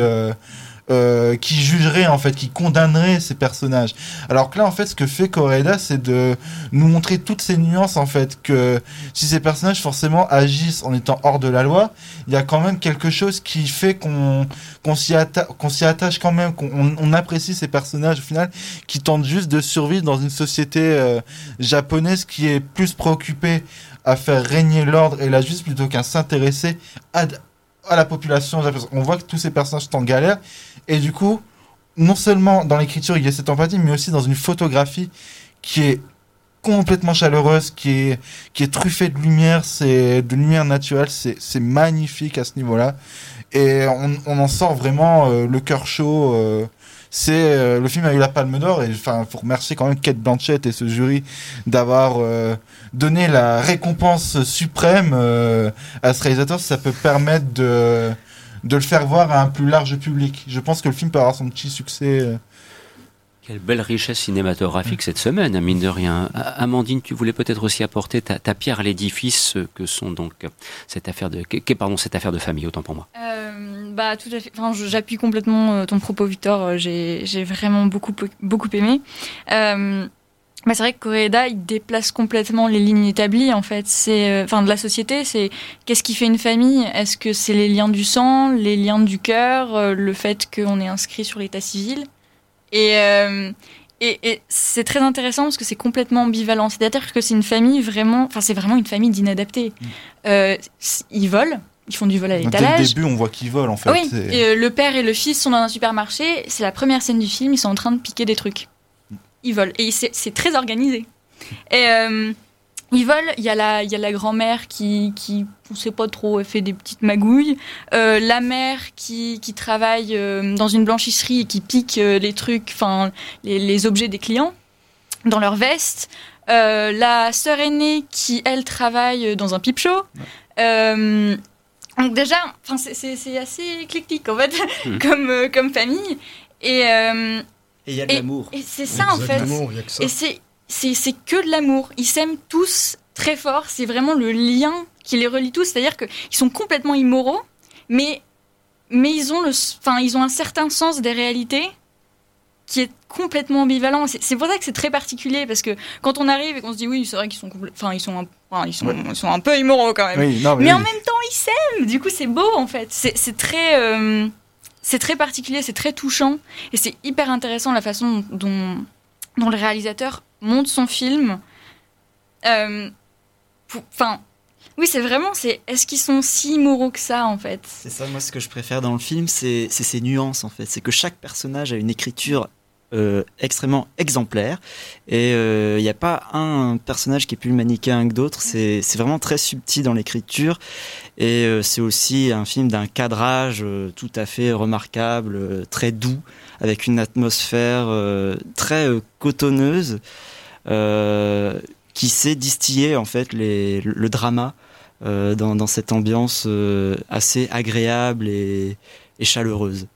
euh, qui jugerait en fait, qui condamnerait ces personnages. Alors que là, en fait, ce que fait Coreda, c'est de nous montrer toutes ces nuances en fait, que si ces personnages forcément agissent en étant hors de la loi, il y a quand même quelque chose qui fait qu'on qu'on s'y atta- s'y attache quand même, qu'on on- on apprécie ces personnages au final, qui tentent juste de survivre dans une société euh, japonaise qui est plus préoccupée à faire régner l'ordre et la justice plutôt qu'à s'intéresser à, à la population. On voit que tous ces personnages sont en galère et du coup, non seulement dans l'écriture il y a cette empathie, mais aussi dans une photographie qui est complètement chaleureuse, qui est, qui est truffée de lumière, c'est de lumière naturelle, c'est magnifique à ce niveau-là. Et on, on en sort vraiment euh, le cœur chaud. euh, c'est euh, le film a eu la Palme d'Or et enfin faut remercier quand même Kate Blanchett et ce jury d'avoir euh, donné la récompense suprême euh, à ce réalisateur. Ça peut permettre de de le faire voir à un plus large public. Je pense que le film peut avoir son petit succès. euh, Quelle belle richesse cinématographique cette semaine, hein, mine de rien. Amandine, tu voulais peut-être aussi apporter ta, ta pierre à l'édifice euh, que sont donc euh, cette affaire de, qu'est- pardon, cette affaire de famille, autant pour moi. Euh, bah tout à fait. Enfin, j'appuie complètement ton propos, Victor. J'ai j'ai vraiment beaucoup beaucoup aimé. Euh, bah, c'est vrai que Koreeda, il déplace complètement les lignes établies en fait. C'est euh, enfin de la société. C'est qu'est-ce qui fait une famille? Est-ce que c'est les liens du sang, les liens du cœur, euh, le fait qu'on est inscrit sur l'état civil? Et euh, et, et c'est très intéressant parce que c'est complètement ambivalent. C'est-à-dire que c'est une famille vraiment, enfin c'est vraiment une famille d'inadaptés. C- ils volent, ils font du vol à Dès le l'étalage. début, on voit qu'ils volent en fait. Oui, et, le père et le fils sont dans un supermarché. C'est la première scène du film. Ils sont en train de piquer des trucs. Ils volent. Et c'est très organisé. Et euh, ils volent. Il y a la, il y a la grand-mère qui, qui, on sait pas trop, elle fait des petites magouilles. Euh, la mère qui, qui travaille euh, dans une blanchisserie et qui pique les trucs, enfin, les, les objets des clients dans leur veste. La sœur aînée qui, elle, travaille dans un pipe show. Donc déjà, c'est- assez éclectique en fait, Mhm. comme, comme famille. Et, Et il y a de l'amour. et c'est ça en fait. Exactement, il y a que ça. Et c'est c'est c'est que de l'amour. Ils s'aiment tous très fort. C'est vraiment le lien qui les relie tous. C'est-à-dire qu'ils sont complètement immoraux, mais mais ils ont le, enfin ils ont un certain sens des réalités qui est complètement ambivalent. C'est pour ça que c'est très particulier parce que quand on arrive et qu'on se dit oui, c'est vrai qu'ils sont enfin ils sont un, enfin, ils sont Ouais. ils sont un peu immoraux quand même. Oui, non, mais Mais oui. en même temps, ils s'aiment. Du coup, c'est beau en fait. C'est c'est très, euh, c'est très particulier, c'est très touchant, et c'est hyper intéressant la façon dont, le réalisateur monte son film. Euh, Enfin, oui, c'est vraiment, c'est. Est-ce qu'ils sont si moraux que ça en fait? C'est ça, moi, ce que je préfère dans le film, c'est ces nuances, en fait. C'est que chaque personnage a une écriture euh, extrêmement exemplaire. Et il n'y a pas un personnage qui est plus manichéen que d'autres. C'est vraiment très subtil dans l'écriture. Et euh, c'est aussi un film d'un cadrage euh, tout à fait remarquable, euh, très doux, avec une atmosphère euh, très euh, cotonneuse, euh, qui sait distiller, en fait, le drama euh, dans, cette ambiance euh, assez agréable et chaleureuse.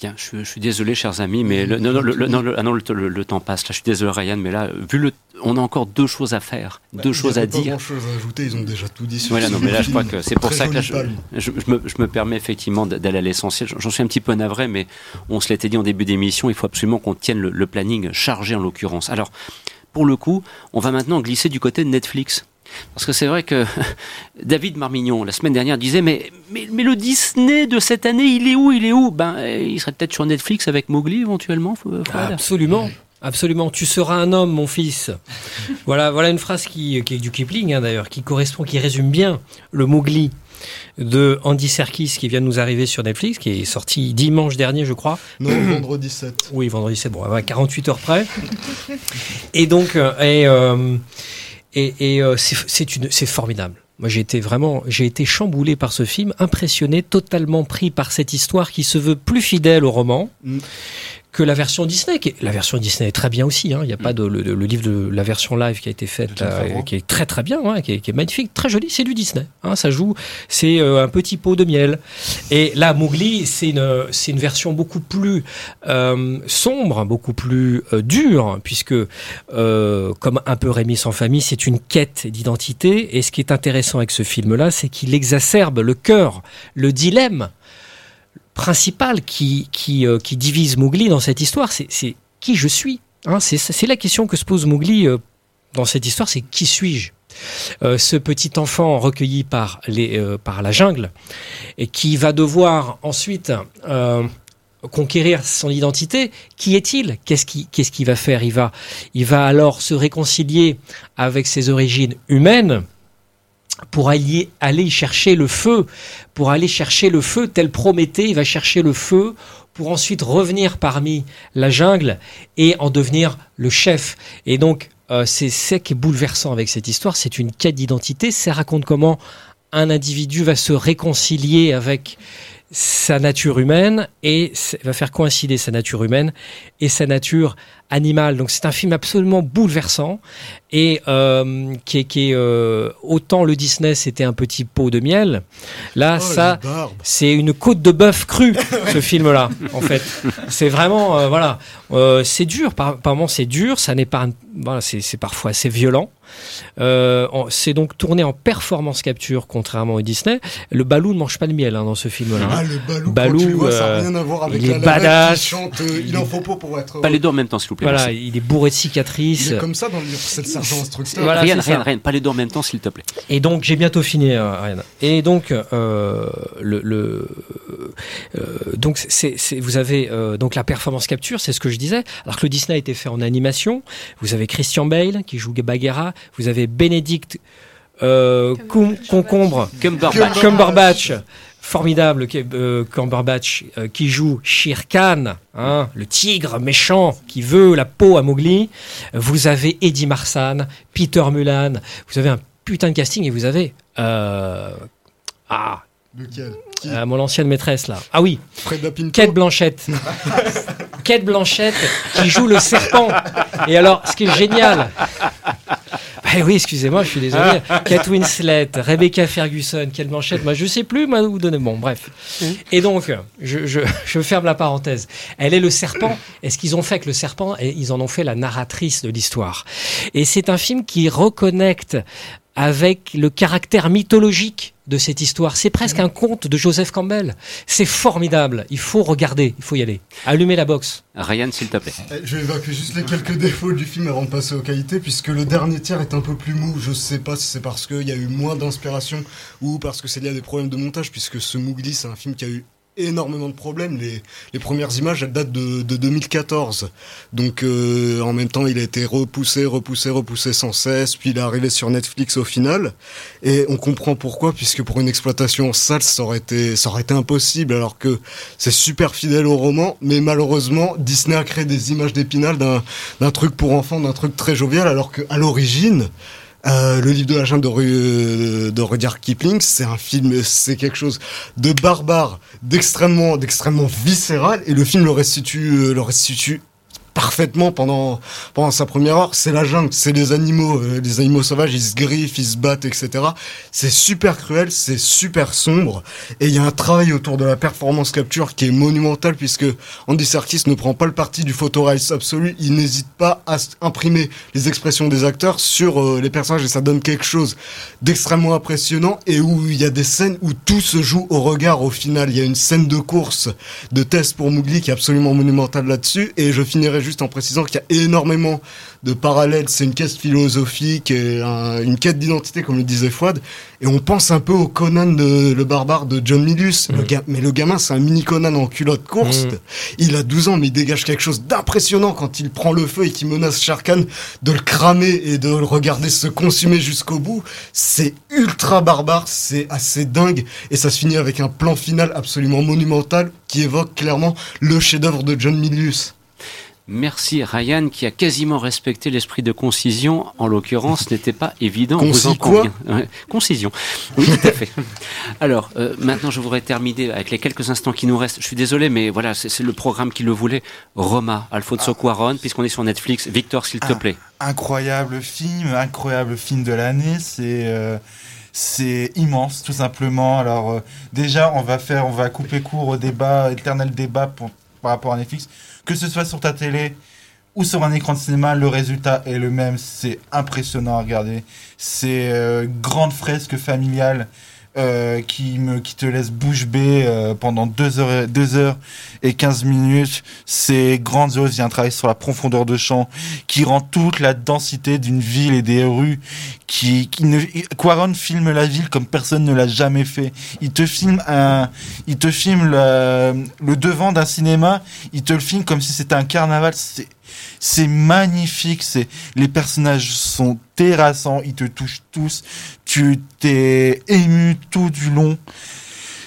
Bien, je, suis- je suis désolé, chers amis, mais le, non, non, le, le- non, le- ah non, le, temps passe. Là, je suis désolé, Ryan, mais là, vu le, on a encore deux choses à faire, Bah, deux choses à dire. Pas chose à ajouter, ils ont déjà tout dit. sur Voilà, non, mais là, je crois que c'est pour ça que là, je, je, me, je me permets effectivement d'aller à l'essentiel. J'en- suis un petit peu navré, mais on se l'était dit en début d'émission, il faut absolument qu'on tienne le planning chargé en l'occurrence. Alors, pour le coup, on va maintenant glisser du côté de Netflix. Parce que c'est vrai que David Marmignon, la semaine dernière, disait mais, mais, mais le Disney de cette année, il est où Il est où? Ben, il serait peut-être sur Netflix avec Mowgli éventuellement, Fred Absolument. Absolument, tu seras un homme, mon fils. voilà, voilà une phrase qui, qui est du Kipling hein, d'ailleurs, qui correspond, qui résume bien le Mowgli de Andy Serkis qui vient de nous arriver sur Netflix, qui est sorti dimanche dernier, je crois. Non, vendredi 7. Oui, vendredi, c'est bon, à 48 heures près. Et donc, euh, et, euh, et, et, euh, c'est formidable. Moi, j'ai été vraiment, j'ai été chamboulé par ce film, impressionné, totalement pris par cette histoire qui se veut plus fidèle au roman Mm. Que la version Disney. Qui est- la version Disney est très bien aussi. hein. Il n'y a pas de le, le livre de la version live qui a été faite, De Favreau. qui est très très bien, ouais, qui, est, qui est magnifique, très joli. C'est du Disney. hein. ça joue, c'est euh, un petit pot de miel. Et là, Mowgli, c'est une, c'est une version beaucoup plus euh, sombre, beaucoup plus euh, dure, puisque euh, comme un peu Rémi sans famille, c'est une quête d'identité. Et ce qui est intéressant avec ce film-là, c'est qu'il exacerbe le cœur, le dilemme principal qui, qui, euh, qui divise Mowgli dans cette histoire, c'est qui je suis. Hein, c'est la question que se pose Mowgli euh, dans cette histoire, c'est qui suis-je? Euh, ce petit enfant recueilli par, les, par la jungle et qui va devoir ensuite conquérir son identité, qui est-il? Qu'est-ce qu'il qu'est-ce qu'il va faire? Il va, il va alors se réconcilier avec ses origines humaines pour aller, aller chercher le feu, pour aller chercher le feu tel Prométhée, il va chercher le feu pour ensuite revenir parmi la jungle et en devenir le chef. Et donc, euh, c'est ce qui est bouleversant avec cette histoire, c'est une quête d'identité, ça raconte comment un individu va se réconcilier avec sa nature humaine et va faire coïncider sa nature humaine et sa nature animale. Donc c'est un film absolument bouleversant et euh, qui est, qui est, euh, autant le Disney c'était un petit pot de miel, là Oh, ça c'est une côte de bœuf crue, ce film-là, en fait. C'est vraiment, euh, voilà, Euh, c'est dur, par, par moments c'est dur, ça n'est pas, voilà, c'est c'est parfois assez violent. Euh, c'est donc tourné en performance capture, contrairement au Disney. Le Balou ne mange pas le miel hein, dans ce film-là. Ah, le Balou, Balou, quand tu le vois, ça n'a euh, rien à voir avec il la est badass. qui chante euh, Il en faut pas pour être. Pas les deux en même temps, s'il vous plaît. Voilà, merci. il est bourré de cicatrices. Il est comme ça dans le livre, c'est le sergent instructeur. Voilà, rien, rien, rien. Pas les deux en même temps, s'il te plaît. Et donc j'ai bientôt fini, euh, Ariane. Et donc euh, le, le euh, donc c'est c'est- vous avez euh, donc la performance capture, c'est ce que je disais. Alors que le Disney a été fait en animation, vous avez Christian Bale qui joue Bagheera, vous avez Benedict euh, Cum- Concombre, Cumberbatch. Cumberbatch, formidable euh, Cumberbatch euh, qui joue Shere Khan, hein, le tigre méchant qui veut la peau à Mowgli. Vous avez Eddie Marsan, Peter Mulan. Vous avez un putain de casting et vous avez euh, ah Lequel? Euh, mon ancienne maîtresse là. Ah oui, Freda Pinto Kate Blanchett. Kate Blanchett qui joue le serpent. Et alors, ce qui est génial. Eh oui, excusez-moi, je suis désolé. Kate Winslet, Rebecca Ferguson, Kate Blanchett, moi je sais plus moi, où donner. Bon, bref. Et donc, je, je, je ferme la parenthèse. Elle est le serpent. Et ce qu'ils ont fait avec le serpent, et ils en ont fait la narratrice de l'histoire. Et c'est un film qui reconnecte avec le caractère mythologique de cette histoire. C'est presque un conte de Joseph Campbell. C'est formidable. Il faut regarder, il faut y aller. Allumez la box. Ryan, s'il te plaît. Eh, Je vais évacuer juste les quelques défauts du film avant de passer aux qualités, puisque le dernier tiers est un peu plus mou. Je sais pas si c'est parce qu'il y a eu moins d'inspiration ou parce que c'est lié à des problèmes de montage, puisque ce Mowgli, c'est un film qui a eu énormément de problèmes. Les, les premières images, elles datent de, de 2014. Donc euh, en même temps, il a été repoussé, repoussé, repoussé sans cesse, puis il est arrivé sur Netflix au final. Et on comprend pourquoi, puisque pour une exploitation en salle, ça aurait été, ça aurait été impossible, alors que c'est super fidèle au roman, mais malheureusement, Disney a créé des images d'épinal d'un, truc pour enfants, d'un truc très jovial, alors que à l'origine, euh, le livre de la jungle de, de Rudyard Kipling, c'est un film, c'est quelque chose de barbare, d'extrêmement, d'extrêmement viscéral, et le film le restitue, euh, le restitue parfaitement pendant pendant sa première heure. C'est la jungle, c'est les animaux, euh, les animaux sauvages, ils se griffent, ils se battent, etc. C'est super cruel, c'est super sombre, et il y a un travail autour de la performance capture qui est monumental puisque Andy Serkis ne prend pas le parti du photorealisme absolu, il n'hésite pas à imprimer les expressions des acteurs sur euh, les personnages et ça donne quelque chose d'extrêmement impressionnant et où il y a des scènes où tout se joue au regard au final. Il y a une scène de course de test pour Mowgli qui est absolument monumentale là-dessus et je finirai juste en précisant qu'il y a énormément de parallèles. C'est une quête philosophique, et une quête d'identité, comme le disait Fouad. Et on pense un peu au Conan de, le barbare de John Milius. Le mm. mais le gamin, c'est un mini Conan en culotte course. Mm. Il a 12 ans, mais il dégage quelque chose d'impressionnant quand il prend le feu et qu'il menace Sharkan de le cramer et de le regarder se consumer jusqu'au bout. C'est ultra barbare, c'est assez dingue. Et ça se finit avec un plan final absolument monumental qui évoque clairement le chef-d'œuvre de John Milius. Merci Ryan qui a quasiment respecté l'esprit de concision. En l'occurrence, ce n'était pas évident. Concis quoi Concision. Oui, tout à fait. Alors, euh, maintenant, je voudrais terminer avec les quelques instants qui nous restent. Je suis désolé, mais voilà, c'est le programme qui le voulait. Roma, Alfonso Cuaron, puisqu'on est sur Netflix. Victor, s'il te plaît. Incroyable film, incroyable film de l'année. C'est euh, c'est immense, tout simplement. Alors euh, déjà, on va faire, on va couper court au débat, éternel débat pour, par rapport à Netflix que ce soit sur ta télé ou sur un écran de cinéma, le résultat est le même. C'est impressionnant à regarder. C'est euh, grande fresque familiale euh, qui me qui te laisse bouche bée euh, pendant deux heures deux heures et 15 minutes. C'est grandiose il y a un travail sur la profondeur de champ qui rend toute la densité d'une ville et des rues qui qui ne Quaron filme la ville comme personne ne l'a jamais fait. Il te filme un il te filme le, le devant d'un cinéma. Il te le filme comme si c'était un carnaval. C'est c'est magnifique, c'est les personnages sont terrassants, ils te touchent tous, tu t'es ému tout du long.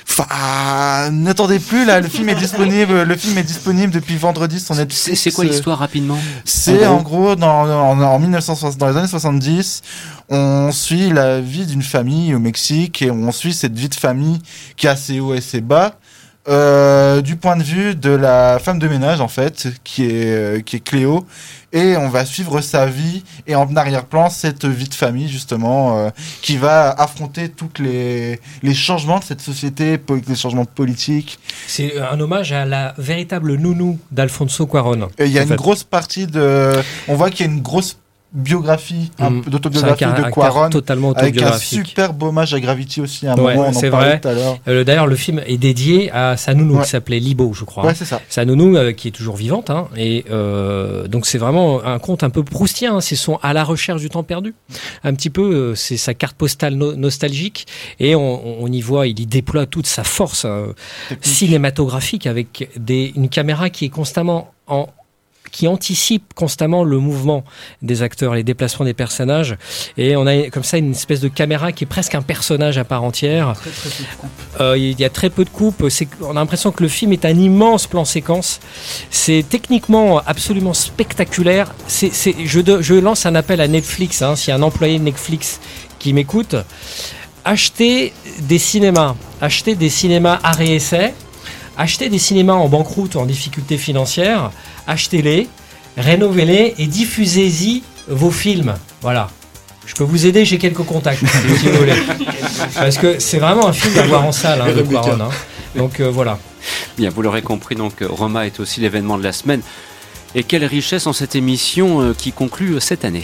Enfin, n'attendez plus là, le film est disponible, le film est disponible depuis vendredi sur Netflix. C'est quoi l'histoire rapidement? C'est en gros, dans, en 1960, dans les années 70, on suit la vie d'une famille au Mexique et on suit cette vie de famille qui a assez haut et assez bas. Euh, du point de vue de la femme de ménage en fait, qui est euh, qui est Cléo, et on va suivre sa vie et en arrière-plan cette vie de famille justement euh, qui va affronter toutes les les changements de cette société, les changements politiques. C'est un hommage à la véritable nounou d'Alfonso Cuarón. Il y a une grosse partie de, on voit qu'il y a une grosse biographie, mm. d'autobiographie de Quaron, totalement avec un super hommage à Gravity aussi. À un moment, c'est vrai. Euh, D'ailleurs, le film est dédié à sa nounou qui s'appelait Libo, je crois. Ouais, c'est ça. Sa nounou euh, qui est toujours vivante, hein, et euh, donc c'est vraiment un conte un peu proustien. Hein, c'est son à la recherche du temps perdu. Un petit peu, euh, c'est sa carte postale nostalgique, et on, on, y voit, il y déploie toute sa force cinématographique avec des, une caméra qui est constamment en qui anticipe constamment le mouvement des acteurs, les déplacements des personnages. Et on a comme ça une espèce de caméra qui est presque un personnage à part entière. Euh, il y a très peu de coupes. On a l'impression que le film est un immense plan séquence. C'est techniquement absolument spectaculaire. Je, je, lance un appel à Netflix, hein, s'il y a un employé de Netflix qui m'écoute. Achetez des cinémas, achetez des cinémas à réessai, achetez des cinémas en banqueroute ou en difficulté financière achetez-les, rénovez-les et diffusez-y vos films. Voilà. Je peux vous aider, j'ai quelques contacts, si vous voulez. Parce que c'est vraiment un film à voir en salle, hein, de Quaron, hein. Donc euh, voilà. Bien, vous l'aurez compris, donc Roma est aussi l'événement de la semaine. Et quelle richesse en cette émission euh, qui conclut cette année.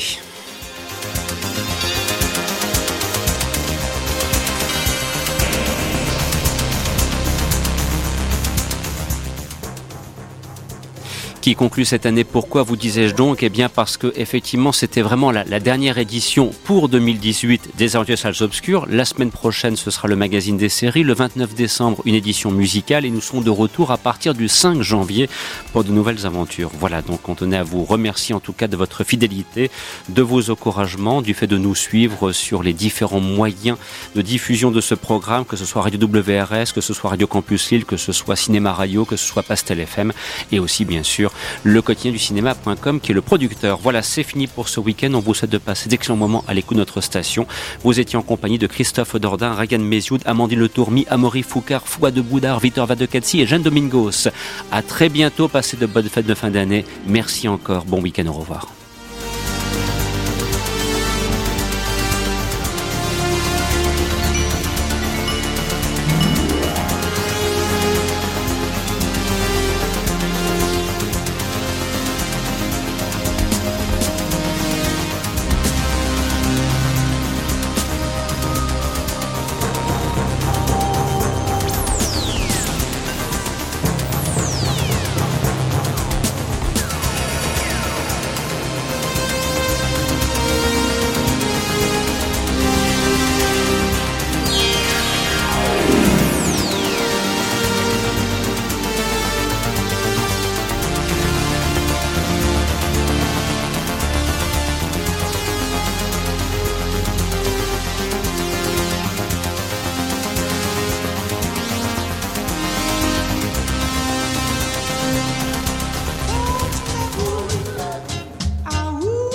Qui conclut cette année. Pourquoi vous disais-je donc? Eh bien parce que effectivement c'était vraiment la, dernière édition pour 2018 des Aventures Salles Obscures. La semaine prochaine ce sera le magazine des séries. Le 29 décembre une édition musicale et nous serons de retour à partir du 5 janvier pour de nouvelles aventures. Voilà donc on tenait à vous remercier en tout cas de votre fidélité, de vos encouragements, du fait de nous suivre sur les différents moyens de diffusion de ce programme, que ce soit Radio WRS, que ce soit Radio Campus Lille, que ce soit Cinéma Radio, que ce soit Pastel FM et aussi bien sûr le quotidien du cinéma.com qui est le producteur. Voilà, c'est fini pour ce week-end. On vous souhaite de passer d'excellents moments à l'écoute de notre station. Vous étiez en compagnie de Christophe Dordain, Ryan Mézioud, Amandine Le Tourmi, Amaury Foucard, Fouad de Boudard, Victor Vadecatsi et Jeanne Domingos. À très bientôt. Passez de bonnes fêtes de fin d'année. Merci encore. Bon week-end. Au revoir.